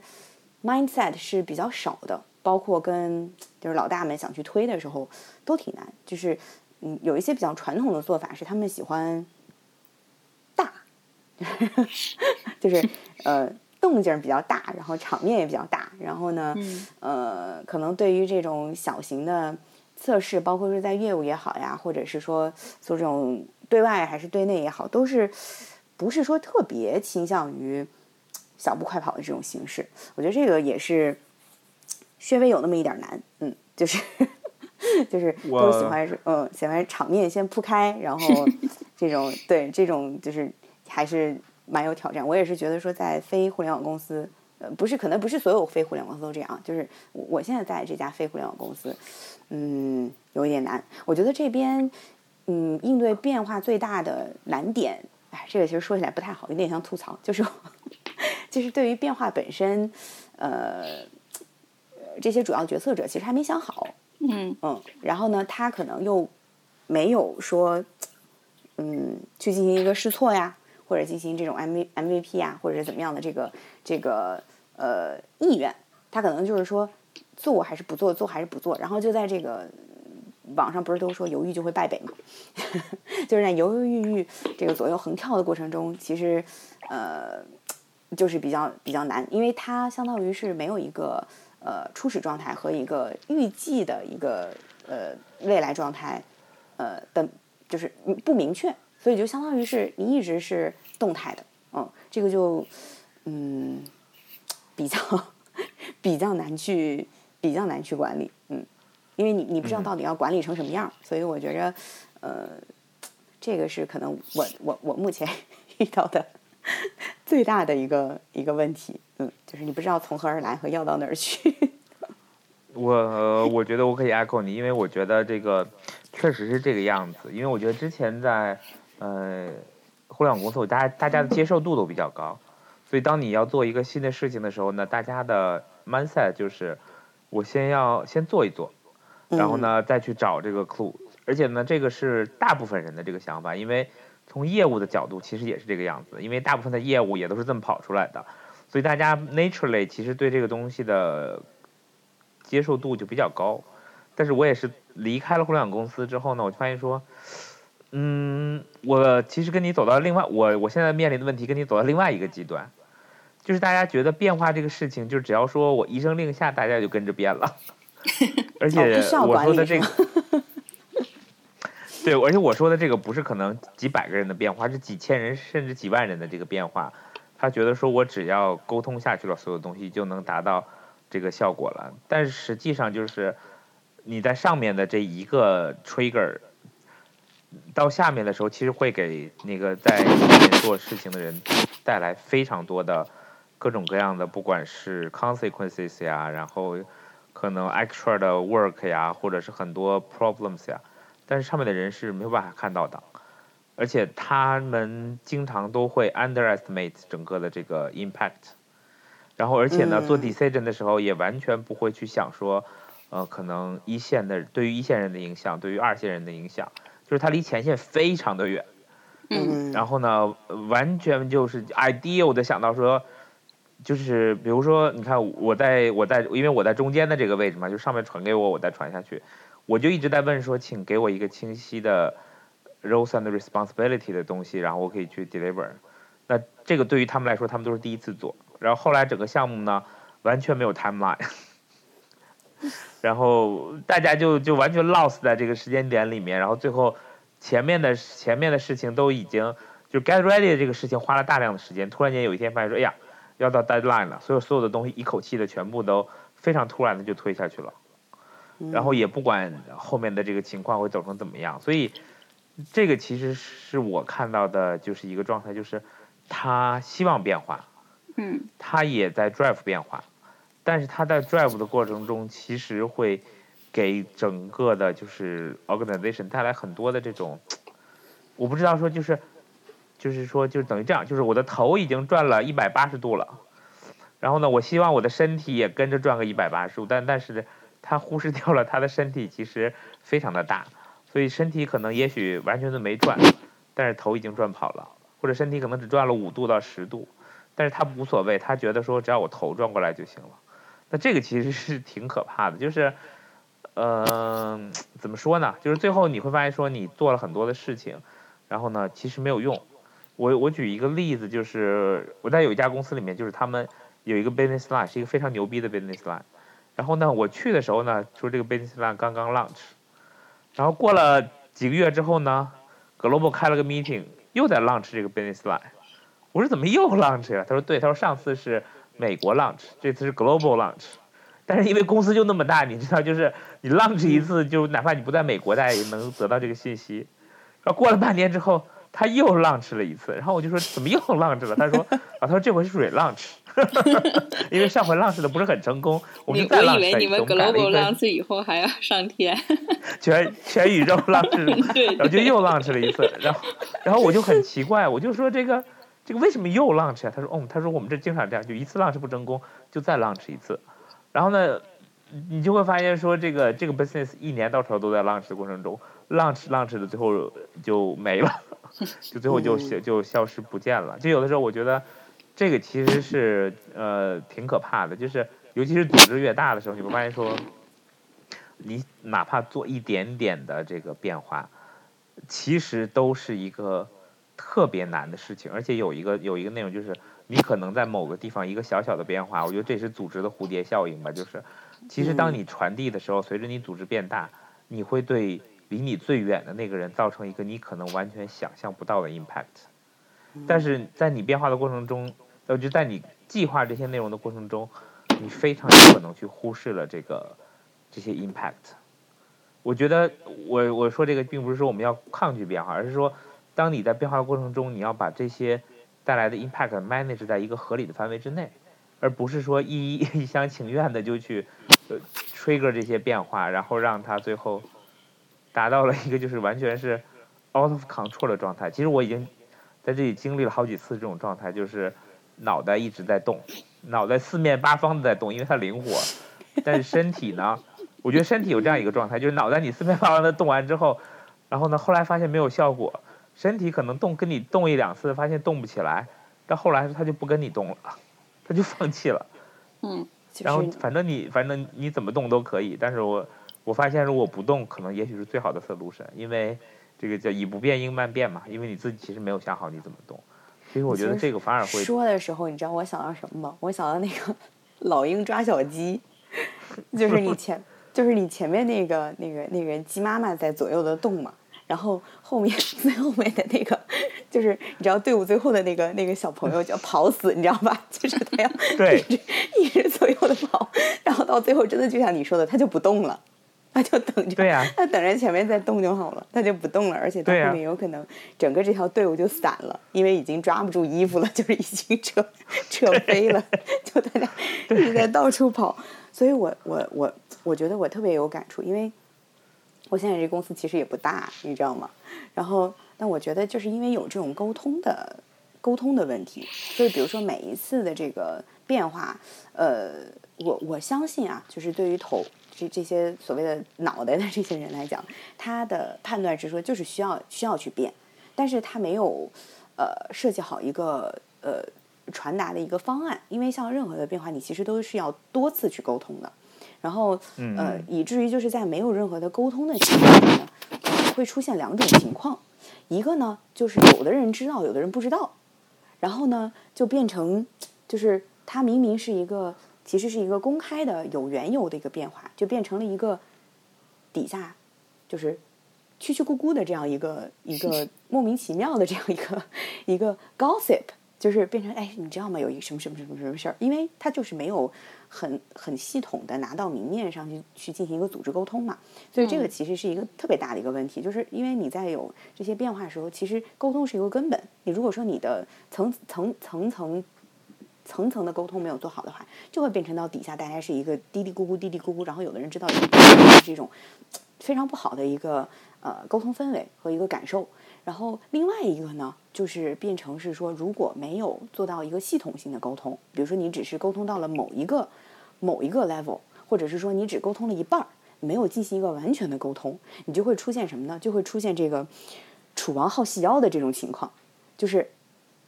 mindset 是比较少的。包括跟就是老大们想去推的时候都挺难，就是嗯有一些比较传统的做法是他们喜欢大，[LAUGHS] 就是呃动静比较大，然后场面也比较大，然后呢呃可能对于这种小型的测试，包括是在业务也好呀，或者是说做这种对外还是对内也好，都是不是说特别倾向于小步快跑的这种形式，我觉得这个也是。稍微有那么一点难，嗯，就是 [LAUGHS] 就是都喜欢，嗯，喜欢场面先铺开，然后 [LAUGHS] 这种对这种就是还是蛮有挑战。我也是觉得说，在非互联网公司，呃，不是可能不是所有非互联网公司都这样，就是我现在在这家非互联网公司，嗯，有一点难。我觉得这边，嗯，应对变化最大的难点，哎，这个其实说起来不太好，有点像吐槽，就是 [LAUGHS] 就是对于变化本身，呃。这些主要决策者其实还没想好，嗯嗯，然后呢，他可能又没有说，嗯，去进行一个试错呀，或者进行这种 M V M V P 啊，或者是怎么样的这个这个呃意愿，他可能就是说做还是不做，做还是不做，然后就在这个网上不是都说犹豫就会败北嘛，[LAUGHS] 就是在犹犹豫豫这个左右横跳的过程中，其实呃就是比较比较难，因为它相当于是没有一个。呃，初始状态和一个预计的一个呃未来状态，呃的，就是不明确，所以就相当于是你一直是动态的，嗯，这个就嗯比较 [LAUGHS] 比较难去比较难去管理，嗯，因为你你不知道到底要管理成什么样，所以我觉着呃这个是可能我我我目前 [LAUGHS] 遇到的 [LAUGHS] 最大的一个一个问题。嗯，就是你不知道从何而来和要到哪儿去。我我觉得我可以 echo 你，因为我觉得这个确实是这个样子。因为我觉得之前在呃互联网公司，大家大家的接受度都比较高，所以当你要做一个新的事情的时候呢，大家的 mindset 就是我先要先做一做，然后呢再去找这个 clue。而且呢，这个是大部分人的这个想法，因为从业务的角度其实也是这个样子，因为大部分的业务也都是这么跑出来的，所以大家 naturally 其实对这个东西的接受度就比较高。但是我也是离开了互联网公司之后呢，我就发现说，嗯，我其实跟你走到另外，我我现在面临的问题跟你走到另外一个极端，就是大家觉得变化这个事情，就只要说我一声令下，大家就跟着变了，[LAUGHS] 而且我说的这个。[LAUGHS] 对，而且我说的这个不是可能几百个人的变化，是几千人甚至几万人的这个变化。他觉得说我只要沟通下去了，所有东西就能达到这个效果了。但是实际上就是你在上面的这一个 trigger 到下面的时候，其实会给那个在下面做事情的人带来非常多的各种各样的，不管是 consequences 呀，然后可能 extra 的 work 呀，或者是很多 problems 呀。但是上面的人是没有办法看到的，而且他们经常都会 underestimate 整个的这个 impact，然后而且呢，做 decision 的时候也完全不会去想说，呃，可能一线的对于一线人的影响，对于二线人的影响，就是他离前线非常的远，嗯，然后呢，完全就是 ideal 的想到说，就是比如说，你看我在我在因为我在中间的这个位置嘛，就上面传给我，我再传下去。我就一直在问说，请给我一个清晰的 roles and responsibility 的东西，然后我可以去 deliver。那这个对于他们来说，他们都是第一次做。然后后来整个项目呢，完全没有 timeline，[LAUGHS] 然后大家就就完全 lost 在这个时间点里面。然后最后前面的前面的事情都已经就 get ready 的这个事情花了大量的时间。突然间有一天发现说，哎呀，要到 deadline 了，所有所有的东西一口气的全部都非常突然的就推下去了。然后也不管后面的这个情况会走成怎么样，所以这个其实是我看到的，就是一个状态，就是他希望变化，嗯，他也在 drive 变化，但是他在 drive 的过程中，其实会给整个的就是 organization 带来很多的这种，我不知道说就是就是说就等于这样，就是我的头已经转了一百八十度了，然后呢，我希望我的身体也跟着转个一百八十度，但但是。他忽视掉了他的身体其实非常的大，所以身体可能也许完全都没转，但是头已经转跑了，或者身体可能只转了五度到十度，但是他无所谓，他觉得说只要我头转过来就行了。那这个其实是挺可怕的，就是，呃，怎么说呢？就是最后你会发现说你做了很多的事情，然后呢其实没有用。我我举一个例子，就是我在有一家公司里面，就是他们有一个 business line 是一个非常牛逼的 business line。然后呢，我去的时候呢，说这个 business line 刚刚 launch，然后过了几个月之后呢，global 开了个 meeting，又在 launch 这个 business line。我说怎么又 launch 呀？他说对，他说上次是美国 launch，这次是 global launch。但是因为公司就那么大，你知道，就是你 launch 一次，就哪怕你不在美国，大家也能得到这个信息。然后过了半年之后。他又 launch 了一次，然后我就说怎么又 launch 了？他说 [LAUGHS] 啊，他说这回是 re-launch，因为上回 launch 的不是很成功，我们再 launch 一次。我以为你们 global launch 以后还要上天，[LAUGHS] 全全宇宙 launch，然后就又 launch 了一次，然后然后我就很奇怪，我就说这个这个为什么又 launch 啊？他说哦，他说我们这经常这样，就一次 launch 不成功就再 launch 一次，然后呢，你就会发现说这个这个 business 一年到头都在 launch 的过程中，launch launch 的最后就没了。就最后就消就消失不见了。就有的时候，我觉得这个其实是呃挺可怕的。就是尤其是组织越大的时候，你会发现说，你哪怕做一点点的这个变化，其实都是一个特别难的事情。而且有一个有一个内容就是，你可能在某个地方一个小小的变化，我觉得这是组织的蝴蝶效应吧。就是其实当你传递的时候，随着你组织变大，你会对。离你最远的那个人造成一个你可能完全想象不到的 impact，但是在你变化的过程中，呃，就在你计划这些内容的过程中，你非常有可能去忽视了这个这些 impact。我觉得我我说这个并不是说我们要抗拒变化，而是说当你在变化的过程中，你要把这些带来的 impact manage 在一个合理的范围之内，而不是说一一一厢情愿的就去 trigger 这些变化，然后让它最后。达到了一个就是完全是 out of control 的状态。其实我已经在这里经历了好几次这种状态，就是脑袋一直在动，脑袋四面八方的在动，因为它灵活。但是身体呢，我觉得身体有这样一个状态，就是脑袋你四面八方的动完之后，然后呢，后来发现没有效果，身体可能动跟你动一两次，发现动不起来，到后来他就不跟你动了，他就放弃了。嗯，然后反正你反正你怎么动都可以，但是我我发现如果不动，可能也许是最好的 solution，因为这个叫以不变应万变嘛，因为你自己其实没有想好你怎么动，所以我觉得这个反而会说的时候，你知道我想到什么吗？我想到那个 [LAUGHS] 老鹰抓小鸡，就是你前，就是你前面那个那个那个鸡妈妈在左右的动嘛，然后后面最后面的那个，就是你知道队伍最后的那个那个小朋友叫跑死，你知道吧？[LAUGHS] 就是他要对一直一直左右的跑，然后到最后真的就像你说的，他就不动了。他就等着，对呀他等着前面再动就好了，他就不动了，而且到后面有可能整个这条队伍就散了，因为已经抓不住衣服了，就是已经扯扯飞了，[LAUGHS] 就大家一直在到处跑，所以我我我我觉得我特别有感触，因为我现在这公司其实也不大，你知道吗？然后，但我觉得就是因为有这种沟通的沟通的问题，所以比如说每一次的这个变化，呃，我我相信啊，就是对于头这这些所谓的脑袋的这些人来讲，他的判断是说就是需要需要去变，但是他没有呃设计好一个呃传达的一个方案，因为像任何的变化，你其实都是要多次去沟通的。然后，呃，以至于就是在没有任何的沟通的情况下呢，呃会出现两种情况，一个呢就是有的人知道，有的人不知道，然后呢就变成就是他明明是一个其实是一个公开的有缘由的一个变化，就变成了一个底下就是曲曲咕咕的这样一个一个莫名其妙的这样一个 [LAUGHS] 一个 gossip，就是变成哎，你知道吗？有一个什么什么什么什么事儿，因为它就是没有很很系统的拿到明面上去去进行一个组织沟通嘛，所以这个其实是一个特别大的一个问题，就是因为你在有这些变化的时候，其实沟通是一个根本。你如果说你的层层层层层层的沟通没有做好的话，就会变成到底下大家是一个嘀嘀咕咕、嘀嘀咕咕，然后有的人知道，有的人不知道，是一种非常不好的一个呃沟通氛围和一个感受。然后另外一个呢，就是变成是说，如果没有做到一个系统性的沟通，比如说你只是沟通到了某一个某一个 level，或者是说你只沟通了一半儿，没有进行一个完全的沟通，你就会出现什么呢？就会出现这个楚王好细腰的这种情况，就是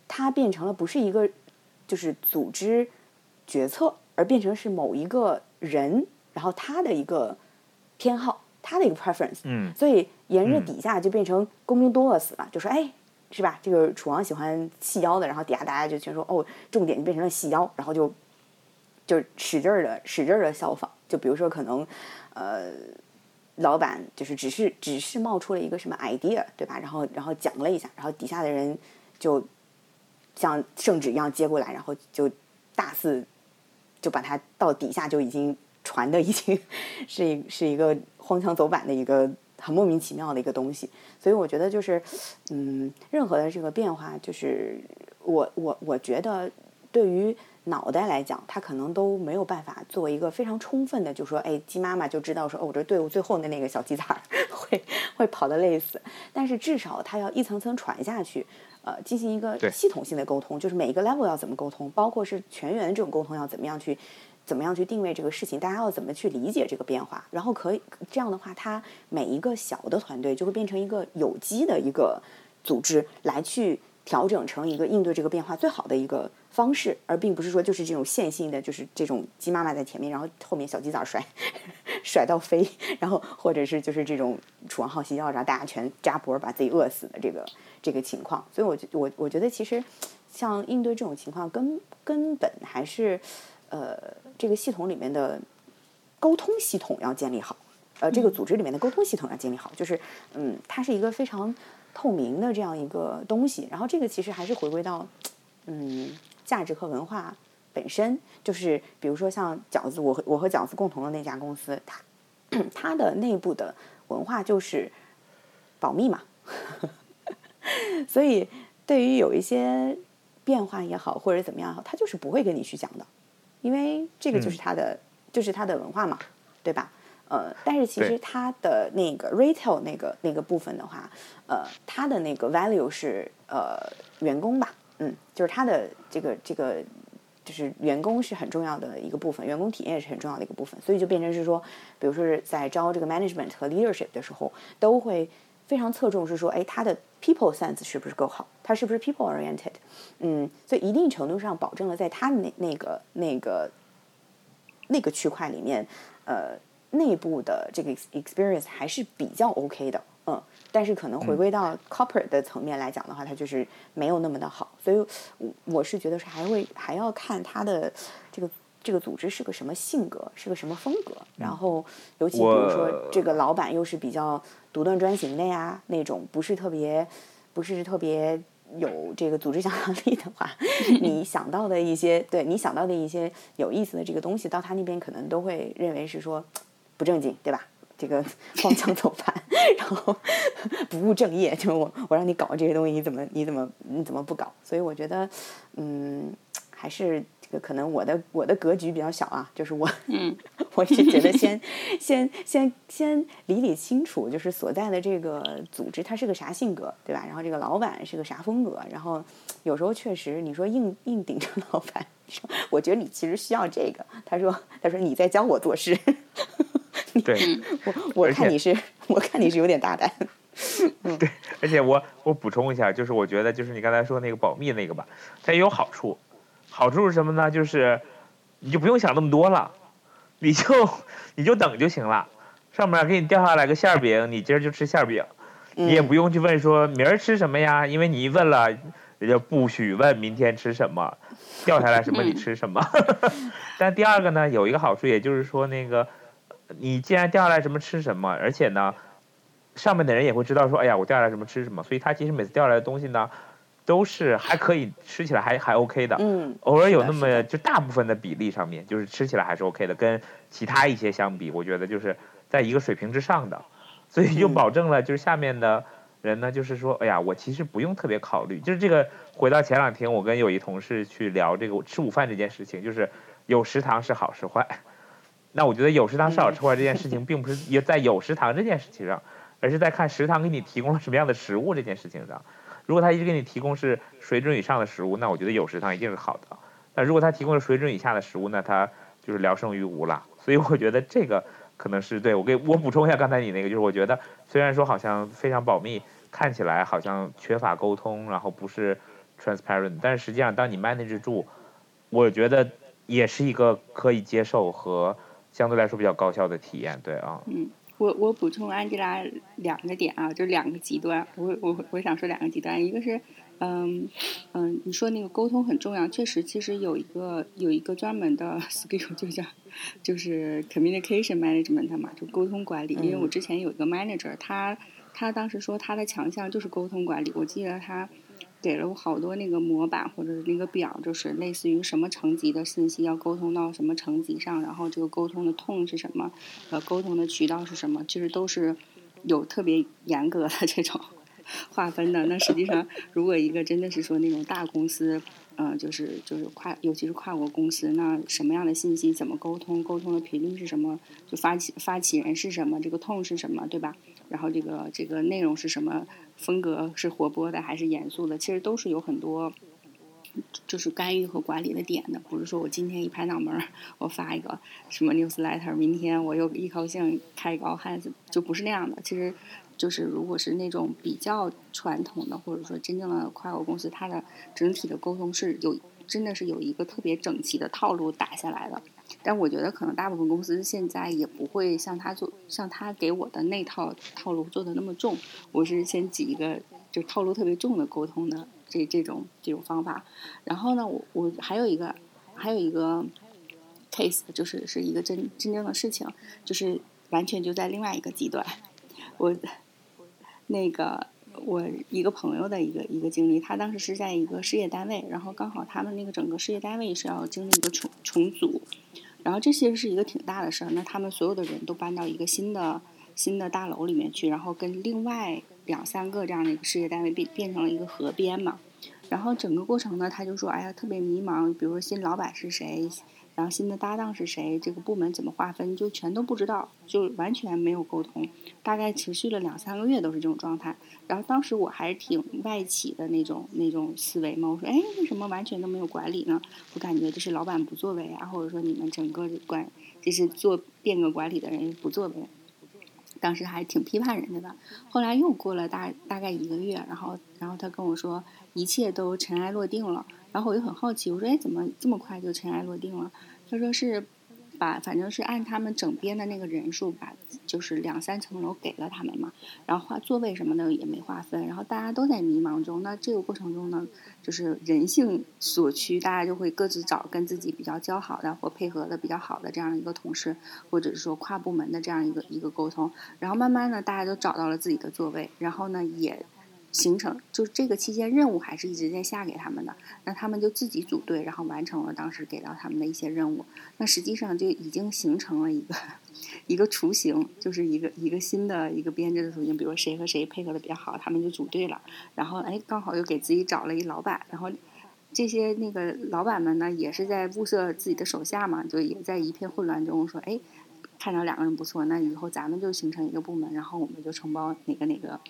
它变成了不是一个就是组织决策，而变成是某一个人，然后他的一个偏好，他的一个 preference，嗯所以沿着嗯底下就变成公兵多饿死了，就说哎，是吧？这个楚王喜欢细腰的，然后底下大家就全说哦，重点就变成了细腰，然后就就使劲儿的使劲儿的效仿。就比如说可能呃，老板就是只是只是冒出了一个什么 idea，对吧？然后然后讲了一下，然后底下的人就像圣旨一样接过来，然后就大肆就把它到底下就已经传的已经是一是一个荒腔走板的一个很莫名其妙的一个东西，所以我觉得就是嗯，任何的这个变化，就是我我我觉得对于脑袋来讲，它可能都没有办法做一个非常充分的，就说哎，鸡妈妈就知道说哦，我这队伍最后的那个小鸡崽儿 [LAUGHS] 会会跑得累死，但是至少它要一层层传下去。呃，进行一个系统性的沟通，就是每一个 level 要怎么沟通，包括是全员这种沟通要怎么样去，怎么样去定位这个事情，大家要怎么去理解这个变化，然后可以这样的话，它每一个小的团队就会变成一个有机的一个组织来去调整成一个应对这个变化最好的一个方式，而并不是说就是这种线性的，就是这种鸡妈妈在前面，然后后面小鸡崽儿甩甩到飞，[LAUGHS] 然后或者是就是这种楚王好戏要，然后大家全扎脖儿把自己饿死的这个这个情况，所以我觉我我觉得其实像应对这种情况根根本还是呃这个系统里面的沟通系统要建立好，呃这个组织里面的沟通系统要建立好，就是嗯它是一个非常透明的这样一个东西，然后这个其实还是回归到嗯价值和文化本身，就是比如说像饺子，我和我和饺子共同的那家公司，它它的内部的文化就是保密嘛，[LAUGHS] 所以对于有一些变化也好，或者怎么样也好，他就是不会跟你去讲的，因为这个就是他的，就是他的文化嘛，对吧？呃，但是其实对它的那个 retail 那个那个部分的话，呃，它的那个 value 是呃员工吧，嗯，就是它的这个这个。就是员工是很重要的一个部分，员工体验也是很重要的一个部分，所以就变成是说，比如说是在招这个 management 和 leadership 的时候，都会非常侧重是说，哎，他的 people sense 是不是够好，他是不是 people oriented，嗯，所以一定程度上保证了在他那那个那个那个区块里面，呃，内部的这个 experience 还是比较 OK 的。嗯，但是可能回归到 corporate 的层面来讲的话，它就是没有那么的好，所以我我是觉得是还会还要看它的这个这个组织是个什么性格，是个什么风格，然后尤其比如说这个老板又是比较独断专行的呀，那种不是特别不是特别有这个组织想象力的话，[LAUGHS] 你想到的一些对你想到的一些有意思的这个东西，到他那边可能都会认为是说不正经，对吧？这个 [LAUGHS] 荒腔走板，然后 [LAUGHS] 不务正业，就我我让你搞这些东西，你怎么你怎么你怎么不搞？所以我觉得，嗯，还是这个可能我的我的格局比较小啊，就是我，嗯，[LAUGHS] 我是觉得先先先先理理清楚，就是所在的这个组织它是个啥性格，对吧？然后这个老板是个啥风格？然后有时候确实你说硬硬顶着老板，说我觉得你其实需要这个，他说他说你在教我做事。对，我我看你是，我看你是有点大胆。[LAUGHS] 对，而且我我补充一下，就是我觉得就是你刚才说那个保密那个吧，它也有好处。好处是什么呢？就是你就不用想那么多了，你就你就等就行了。上面给你掉下来个馅儿饼，你今儿就吃馅儿饼，你也不用去问说明儿吃什么呀，因为你一问了，人家不许问明天吃什么，掉下来什么你吃什么。[LAUGHS] 但第二个呢，有一个好处，也就是说那个。你既然掉下来什么吃什么，而且呢，上面的人也会知道说，哎呀，我掉下来什么吃什么，所以他其实每次掉下来的东西呢，都是还可以吃起来还还 OK 的。嗯。偶尔有那么就大部分的比例上面，就是吃起来还是 OK 的，跟其他一些相比，我觉得就是在一个水平之上的，所以就保证了就是下面的人呢，就是说，哎呀，我其实不用特别考虑，就是这个回到前两天我跟有一同事去聊这个吃午饭这件事情，就是有食堂是好是坏。那我觉得有食堂少吃坏这件事情，并不是也在有食堂这件事情上，而是在看食堂给你提供了什么样的食物这件事情上。如果他一直给你提供是水准以上的食物，那我觉得有食堂一定是好的。那如果他提供了水准以下的食物，那他就是聊胜于无了。所以我觉得这个可能是对我给我补充一下刚才你那个，就是我觉得虽然说好像非常保密，看起来好像缺乏沟通，然后不是 transparent，但是实际上当你 manage 住，我觉得也是一个可以接受和。相对来说比较高效的体验，对啊。嗯，我我补充安吉拉两个点啊，就两个极端。我我我想说两个极端，一个是，嗯嗯，你说那个沟通很重要，确实，其实有一个有一个专门的 [LAUGHS] skill 就叫就是 communication management 嘛，就沟通管理。因为我之前有一个 manager，他他当时说他的强项就是沟通管理，我记得他。给了我好多那个模板或者是那个表，就是类似于什么层级的信息要沟通到什么层级上，然后这个沟通的痛是什么，呃，沟通的渠道是什么，其实都是有特别严格的这种划分的。那实际上，如果一个真的是说那种大公司，嗯，就是就是跨，尤其是跨国公司，那什么样的信息怎么沟通，沟通的频率是什么，就发起发起人是什么，这个痛是什么，对吧？然后这个这个内容是什么？风格是活泼的还是严肃的？其实都是有很多，就是干预和管理的点的。不是说我今天一拍脑门儿，我发一个什么 newsletter，明天我又一高兴开一个 all hands，就不是那样的。其实，就是如果是那种比较传统的，或者说真正的跨国公司，它的整体的沟通是有，真的是有一个特别整齐的套路打下来的。但我觉得可能大部分公司现在也不会像他做，像他给我的那套套路做的那么重。我是先挤一个就套路特别重的沟通的这这种这种方法。然后呢，我我还有一个还有一个 case，就是是一个真真正的事情，就是完全就在另外一个极端。我那个我一个朋友的一个一个经历，他当时是在一个事业单位，然后刚好他们那个整个事业单位是要经历一个重重组。然后这些是一个挺大的事儿，那他们所有的人都搬到一个新的新的大楼里面去，然后跟另外两三个这样的一个事业单位变变成了一个合编嘛。然后整个过程呢，他就说，哎呀，特别迷茫，比如说新老板是谁。然后新的搭档是谁？这个部门怎么划分？就全都不知道，就完全没有沟通。大概持续了两三个月都是这种状态。然后当时我还是挺外企的那种那种思维嘛，我说，哎，为什么完全都没有管理呢？我感觉这是老板不作为啊，或者说你们整个管就是做变革管理的人不作为。当时还挺批判人家的。后来又过了大大概一个月，然后然后他跟我说，一切都尘埃落定了。然后我就很好奇，我说：“哎，怎么这么快就尘埃落定了？”他说：“是把，反正是按他们整编的那个人数，把就是两三层楼给了他们嘛。然后划座位什么的也没划分，然后大家都在迷茫中。那这个过程中呢，就是人性所趋，大家就会各自找跟自己比较交好的或配合的比较好的这样一个同事，或者是说跨部门的这样一个一个沟通。然后慢慢的，大家都找到了自己的座位，然后呢也。”形成就这个期间任务还是一直在下给他们的，那他们就自己组队，然后完成了当时给到他们的一些任务。那实际上就已经形成了一个 [LAUGHS] 一个雏形，就是一个一个新的一个编制的雏形。比如谁和谁配合的比较好，他们就组队了。然后哎，刚好又给自己找了一老板。然后这些那个老板们呢，也是在物色自己的手下嘛，就也在一片混乱中说，哎，看到两个人不错，那以后咱们就形成一个部门，然后我们就承包哪个哪个。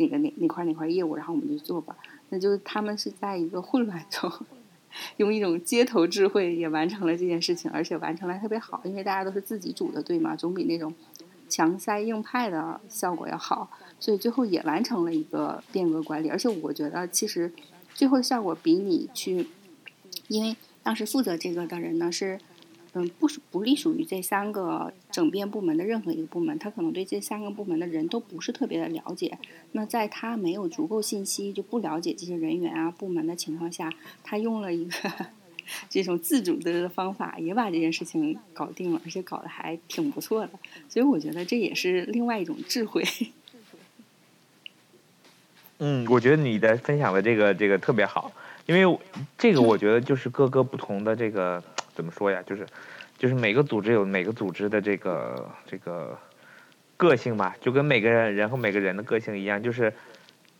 哪个哪哪块哪块业务，然后我们就做吧。那就是他们是在一个混乱中，[LAUGHS] 用一种街头智慧也完成了这件事情，而且完成的特别好。因为大家都是自己组的队嘛，总比那种强塞硬派的效果要好。所以最后也完成了一个变革管理。而且我觉得，其实最后效果比你去，因为当时负责这个的人呢是。嗯，不属不隶属于这三个整编部门的任何一个部门，他可能对这三个部门的人都不是特别的了解。那在他没有足够信息，就不了解这些人员啊部门的情况下，他用了一个 [LAUGHS] 这种自主的方法，也把这件事情搞定了，而且搞得还挺不错的。所以我觉得这也是另外一种智慧。[LAUGHS] 嗯，我觉得你的分享的这个这个特别好，因为这个我觉得就是各个不同的这个。怎么说呀？就是，就是每个组织有每个组织的这个这个个性吧，就跟每个人人和每个人的个性一样，就是，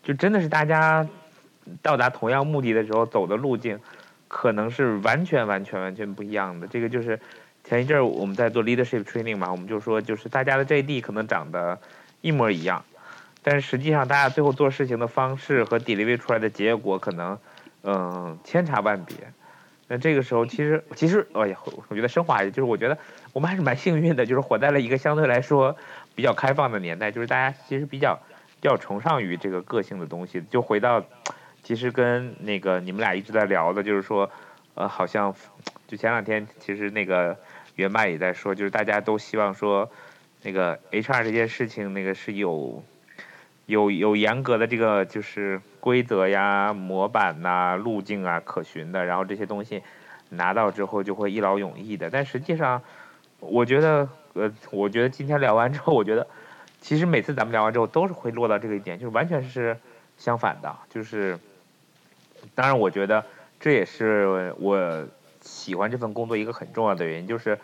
就真的是大家到达同样目的的时候走的路径，可能是完全完全完全不一样的。这个就是前一阵儿我们在做 leadership training 嘛，我们就说就是大家的 JD 可能长得一模一样，但是实际上大家最后做事情的方式和 delivery 出来的结果可能嗯千差万别。那这个时候，其实其实，哎呀，我觉得升华就是我觉得我们还是蛮幸运的，就是活在了一个相对来说比较开放的年代，就是大家其实比较比较崇尚于这个个性的东西。就回到，其实跟那个你们俩一直在聊的，就是说，呃，好像就前两天其实那个袁麦也在说，就是大家都希望说，那个 HR 这件事情那个是有。有有严格的这个就是规则呀、模板呐、路径啊可循的，然后这些东西拿到之后就会一劳永逸的。但实际上，我觉得，呃，我觉得今天聊完之后，我觉得其实每次咱们聊完之后都是会落到这个一点，就是完全是相反的。就是当然，我觉得这也是我喜欢这份工作一个很重要的原因，就是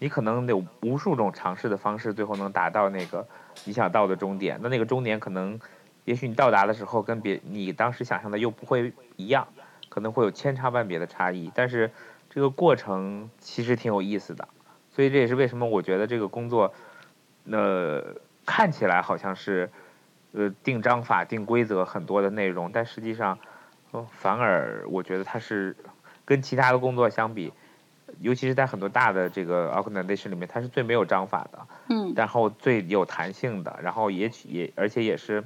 你可能有无数种尝试的方式，最后能达到那个。你想到的终点，那那个终点可能，也许你到达的时候跟别你当时想象的又不会一样，可能会有千差万别的差异。但是这个过程其实挺有意思的，所以这也是为什么我觉得这个工作，呃，看起来好像是，呃，定章法、定规则很多的内容，但实际上，反而我觉得它是跟其他的工作相比。尤其是在很多大的这个 organization 里面，它是最没有章法的，嗯，然后最有弹性的，然后也也而且也是，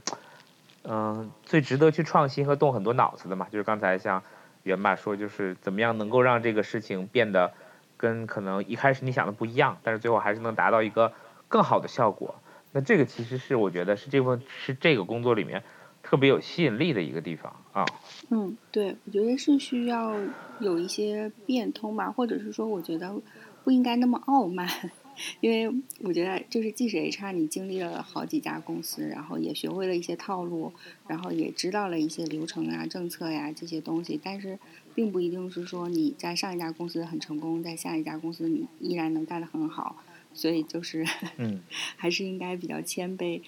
嗯，最值得去创新和动很多脑子的嘛。就是刚才像袁爸说，就是怎么样能够让这个事情变得跟可能一开始你想的不一样，但是最后还是能达到一个更好的效果。那这个其实是我觉得是这份是这个工作里面。特别有吸引力的一个地方啊。嗯，对，我觉得是需要有一些变通吧，或者是说，我觉得不应该那么傲慢，[LAUGHS] 因为我觉得就是即使 HR 你经历了好几家公司，然后也学会了一些套路，然后也知道了一些流程啊、政策呀这些东西，但是并不一定是说你在上一家公司很成功，在下一家公司你依然能干得很好，所以就是，[LAUGHS] 嗯，还是应该比较谦卑。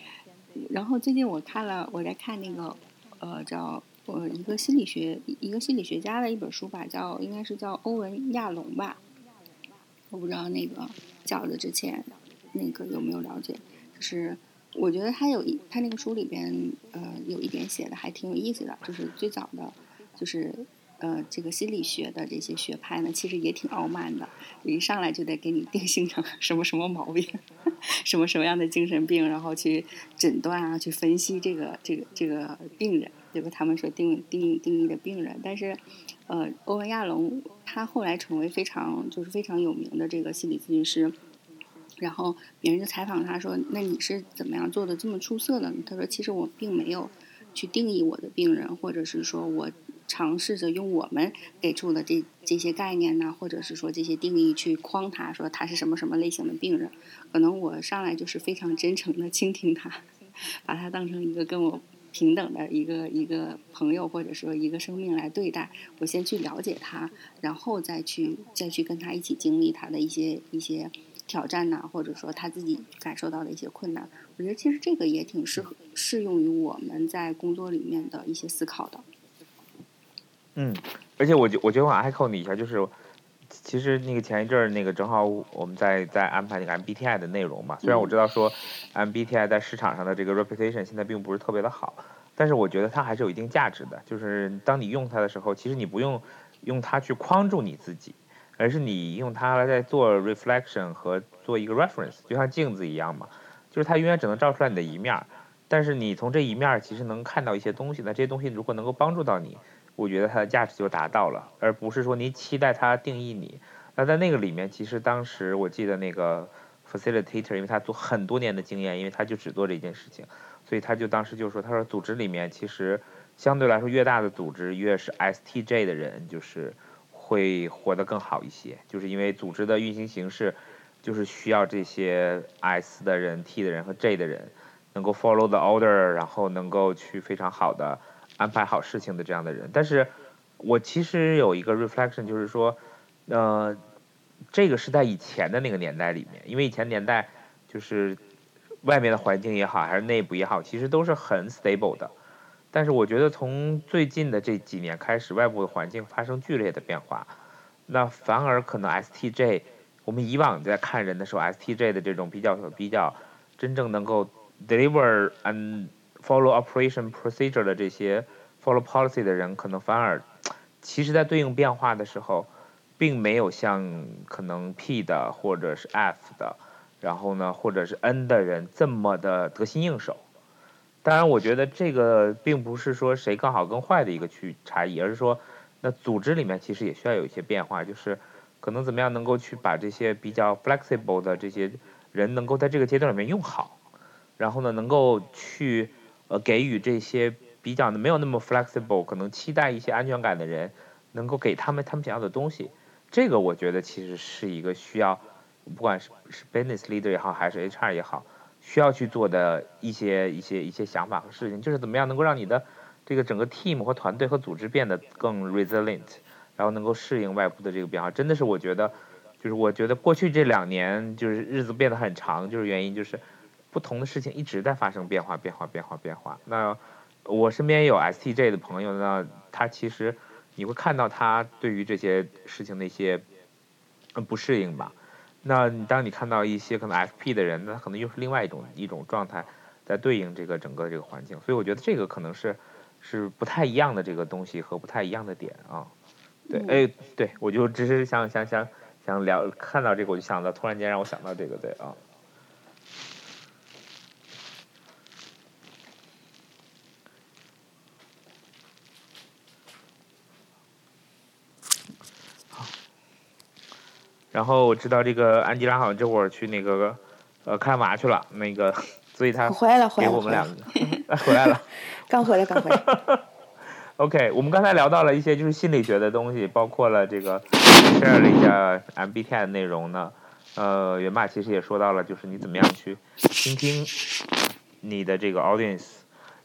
然后最近我看了，我在看那个，呃，叫我一个心理学一个心理学家的一本书吧，叫应该是叫欧文亚龙吧，我不知道那个饺子之前那个有没有了解，就是我觉得他有一他那个书里边呃有一点写的还挺有意思的，就是最早的就是呃这个心理学的这些学派呢，其实也挺傲慢的，一上来就得给你定性成 [LAUGHS] 什么什么毛病，[LAUGHS] 什么什么样的精神病，然后去诊断啊，去分析这个这个这个病人。对吧他们说定定义定义的病人，但是，呃，欧文亚龙他后来成为非常就是非常有名的这个心理咨询师，然后别人就采访他说：“那你是怎么样做的这么出色的？”他说：“其实我并没有去定义我的病人，或者是说我尝试着用我们给出的这这些概念呢，或者是说这些定义去框他，说他是什么什么类型的病人。可能我上来就是非常真诚的倾听他，把他当成一个跟我。”平等的一个一个朋友，或者说一个生命来对待，我先去了解他，然后再去再去跟他一起经历他的一些一些挑战呐，或者说他自己感受到的一些困难。我觉得其实这个也挺适合适用于我们在工作里面的一些思考的。嗯，而且我觉我觉得我 echo 你一下，就是。其实那个前一阵儿那个正好我们在在安排那个 MBTI 的内容嘛，虽然我知道说 MBTI 在市场上的这个 reputation 现在并不是特别的好，但是我觉得它还是有一定价值的。就是当你用它的时候，其实你不用用它去框住你自己，而是你用它来在做 reflection 和做一个 reference，就像镜子一样嘛。就是它永远只能照出来你的一面，但是你从这一面其实能看到一些东西。那这些东西如果能够帮助到你。我觉得它的价值就达到了，而不是说你期待它定义你。那在那个里面，其实当时我记得那个 facilitator，因为他做很多年的经验，因为他就只做这件事情，所以他就当时就说，他说组织里面其实相对来说越大的组织，越是 STJ 的人就是会活得更好一些，就是因为组织的运行形式就是需要这些 S 的人、T 的人和 J 的人能够 follow the order，然后能够去非常好的。安排好事情的这样的人，但是我其实有一个 reflection，就是说，呃，这个是在以前的那个年代里面，因为以前年代就是外面的环境也好，还是内部也好，其实都是很 stable 的。但是我觉得从最近的这几年开始，外部的环境发生剧烈的变化，那反而可能 STJ，我们以往在看人的时候，STJ 的这种比较比较真正能够 deliver and Follow operation procedure 的这些 follow policy 的人，可能反而，其实在对应变化的时候，并没有像可能 P 的或者是 F 的，然后呢，或者是 N 的人这么的得心应手。当然，我觉得这个并不是说谁更好更坏的一个区差异，而是说，那组织里面其实也需要有一些变化，就是可能怎么样能够去把这些比较 flexible 的这些人，能够在这个阶段里面用好，然后呢，能够去。呃，给予这些比较的没有那么 flexible，可能期待一些安全感的人，能够给他们他们想要的东西。这个我觉得其实是一个需要，不管是是 business leader 也好，还是 HR 也好，需要去做的一些一些一些想法和事情，就是怎么样能够让你的这个整个 team 和团队和组织变得更 resilient，然后能够适应外部的这个变化。真的是我觉得，就是我觉得过去这两年就是日子变得很长，就是原因就是。不同的事情一直在发生变化，变化，变化，变化。那我身边有 STJ 的朋友，呢他其实你会看到他对于这些事情的一些不适应吧。那当你看到一些可能 FP 的人，那可能又是另外一种一种状态，在对应这个整个这个环境。所以我觉得这个可能是是不太一样的这个东西和不太一样的点啊。对，哎，对我就只是想想想想聊，看到这个我就想到，突然间让我想到这个，对啊。然后我知道这个安吉拉好像这会儿去那个呃看娃去了，那个所以他回来了，回来了，给我们两个回来了 [LAUGHS] [LAUGHS] 刚回来，刚回来。OK，我们刚才聊到了一些就是心理学的东西，包括了这个 share 了一下 MBTI 的内容呢。呃，元爸其实也说到了，就是你怎么样去倾听你的这个 audience，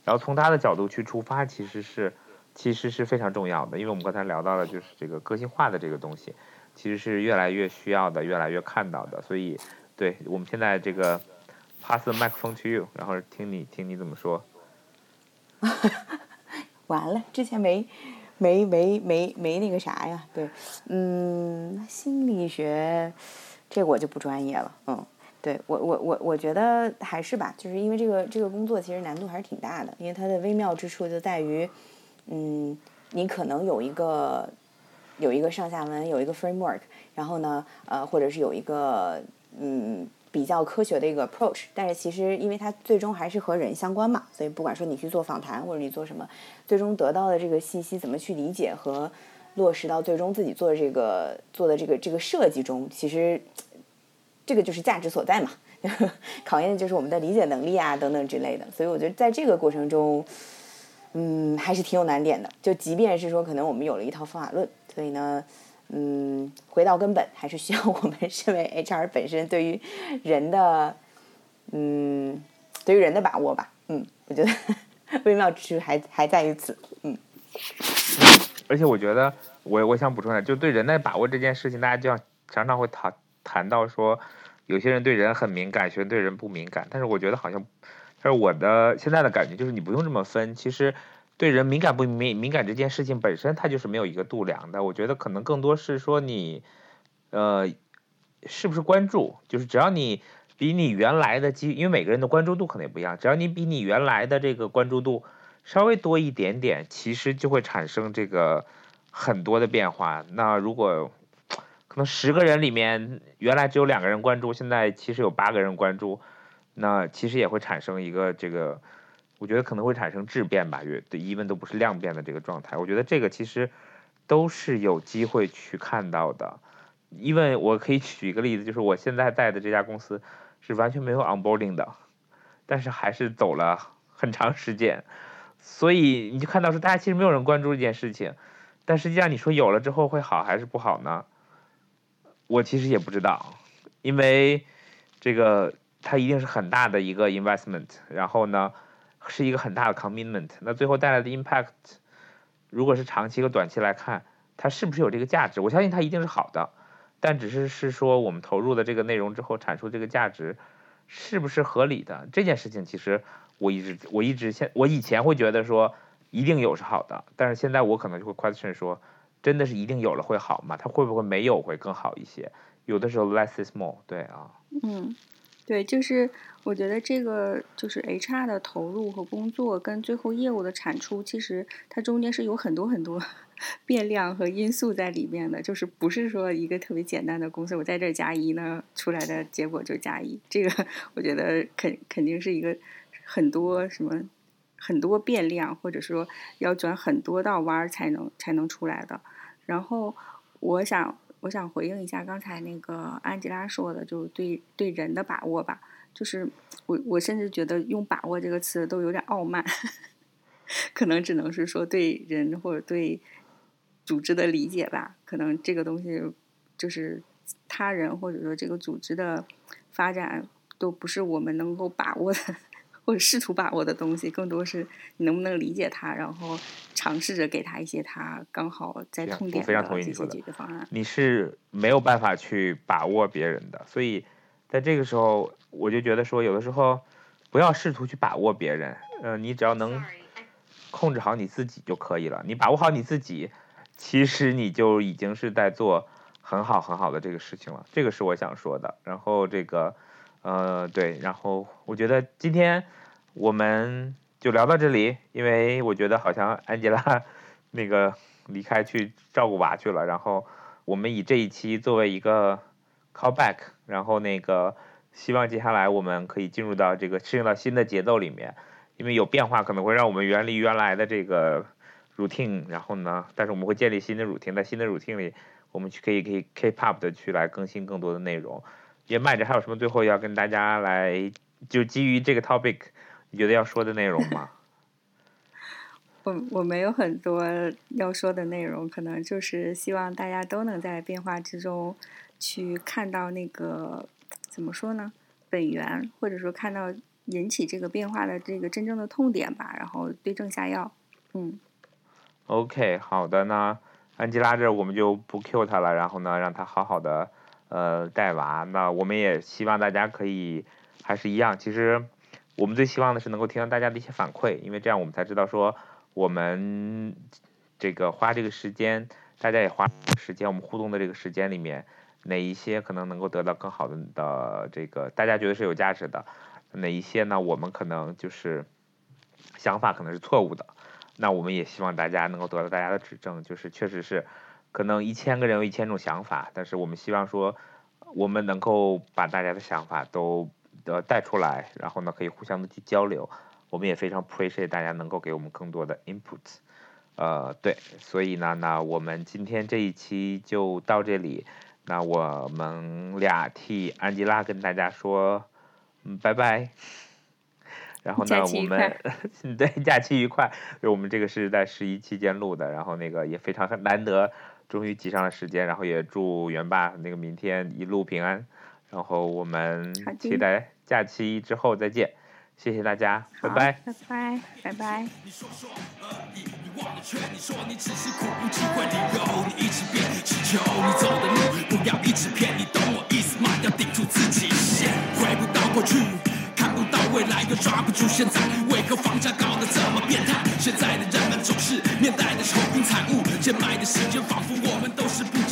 然后从他的角度去出发，其实是其实是非常重要的，因为我们刚才聊到了就是这个个性化的这个东西。其实是越来越需要的，越来越看到的，所以，对我们现在这个 pass the microphone to you，然后听你听你怎么说。[LAUGHS] 完了，之前没没没没没那个啥呀？对，嗯，心理学这我就不专业了，嗯。对我我我我觉得还是吧，就是因为这个这个工作其实难度还是挺大的，因为它的微妙之处就在于，嗯，你可能有一个有一个上下文，有一个 framework，然后呢，呃，或者是有一个嗯比较科学的一个 approach，但是其实因为它最终还是和人相关嘛，所以不管说你去做访谈或者你做什么，最终得到的这个信息怎么去理解和落实到最终自己做的这个做的这个这个设计中，其实。这个就是价值所在嘛，[LAUGHS] [LAUGHS] 考验的就是我们的理解能力啊，等等之类的。所以我觉得在这个过程中，嗯，还是挺有难点的。就即便是说，可能我们有了一套方法论，所以呢，嗯，回到根本，还是需要我们身为 HR 本身对于人的，嗯，对于人的把握吧。嗯，我觉得 [LAUGHS] 微妙之处还还在于此。嗯，而且我觉得，我我想补充一下，就对人的把握这件事情，大家就要常常会谈。谈到说，有些人对人很敏感，有些人对人不敏感。但是我觉得好像，但是我的现在的感觉就是，你不用这么分。其实，对人敏感不敏敏感这件事情本身，它就是没有一个度量的。我觉得可能更多是说你，呃，是不是关注？就是只要你比你原来的基，因为每个人的关注度可能也不一样。只要你比你原来的这个关注度稍微多一点点，其实就会产生这个很多的变化。那如果可能十个人里面，原来只有两个人关注，现在其实有八个人关注，那其实也会产生一个这个，我觉得可能会产生质变吧，越对一问都不是量变的这个状态。我觉得这个其实都是有机会去看到的。因为我可以举一个例子，就是我现在在的这家公司是完全没有 onboarding 的，但是还是走了很长时间，所以你就看到说大家其实没有人关注这件事情，但实际上你说有了之后会好还是不好呢？我其实也不知道，因为这个它一定是很大的一个 investment，然后呢是一个很大的 commitment，那最后带来的 impact，如果是长期和短期来看，它是不是有这个价值？我相信它一定是好的，但只是是说我们投入的这个内容之后产出这个价值是不是合理的这件事情，其实我一直我一直现我以前会觉得说一定有是好的，但是现在我可能就会 question 说。真的是一定有了会好吗？它会不会没有会更好一些？有的时候 less is more，对啊。嗯，对，就是我觉得这个就是 HR 的投入和工作跟最后业务的产出，其实它中间是有很多很多 [LAUGHS] 变量和因素在里面的，就是不是说一个特别简单的公司，我在这加一呢，出来的结果就加一。这个 [LAUGHS] 我觉得肯肯定是一个很多什么。很多变量，或者说要转很多道弯儿才能才能出来的。然后，我想我想回应一下刚才那个安吉拉说的，就是对对人的把握吧。就是我我甚至觉得用“把握”这个词都有点傲慢，[LAUGHS] 可能只能是说对人或者对组织的理解吧。可能这个东西就是他人或者说这个组织的发展都不是我们能够把握的。或者试图把握的东西，更多是你能不能理解他，然后尝试着给他一些他刚好在痛点的这些解决方案。你是没有办法去把握别人的，所以在这个时候，我就觉得说，有的时候不要试图去把握别人，呃，你只要能控制好你自己就可以了。你把握好你自己，其实你就已经是在做很好很好的这个事情了。这个是我想说的。然后这个。呃，对，然后我觉得今天我们就聊到这里，因为我觉得好像安吉拉 [LAUGHS] 那个离开去照顾娃去了，然后我们以这一期作为一个 callback，然后那个希望接下来我们可以进入到这个适应到新的节奏里面，因为有变化可能会让我们远离原来的这个 routine，然后呢，但是我们会建立新的 routine，在新的 routine 里，我们去可以可以 keep up 的去来更新更多的内容。也麦着还有什么最后要跟大家来就基于这个 topic，你觉得要说的内容吗？[LAUGHS] 我我没有很多要说的内容，可能就是希望大家都能在变化之中去看到那个怎么说呢？本源，或者说看到引起这个变化的这个真正的痛点吧，然后对症下药。嗯。OK，好的，呢安吉拉这我们就不 Q 他了，然后呢，让他好好的。呃，带娃，那我们也希望大家可以还是一样。其实我们最希望的是能够听到大家的一些反馈，因为这样我们才知道说我们这个花这个时间，大家也花时间，我们互动的这个时间里面，哪一些可能能够得到更好的的这个大家觉得是有价值的，哪一些呢？我们可能就是想法可能是错误的，那我们也希望大家能够得到大家的指正，就是确实是可能一千个人有一千种想法，但是我们希望说我们能够把大家的想法都呃带出来，然后呢可以互相的去交流。我们也非常 appreciate 大家能够给我们更多的 input，呃，对，所以呢，那我们今天这一期就到这里，那我们俩替安吉拉跟大家说，嗯，拜拜。然后呢，我们 [LAUGHS] 对假期愉快，就我们这个是在十一期间录的，然后那个也非常难得，终于挤上了时间，然后也祝元爸那个明天一路平安，然后我们期待假期之后再见。谢谢大家，拜拜，拜拜，拜拜。你说说而已，你忘了劝你说你只是苦无机会理由，你一直变，只求你走的路不要一直骗，你懂我意思吗？要顶住自己线，回不到过去，未来又抓不住现在，为何房价搞得这么变态？现在的人们总是面带着愁云惨雾，贱卖的时间仿佛我们都是不。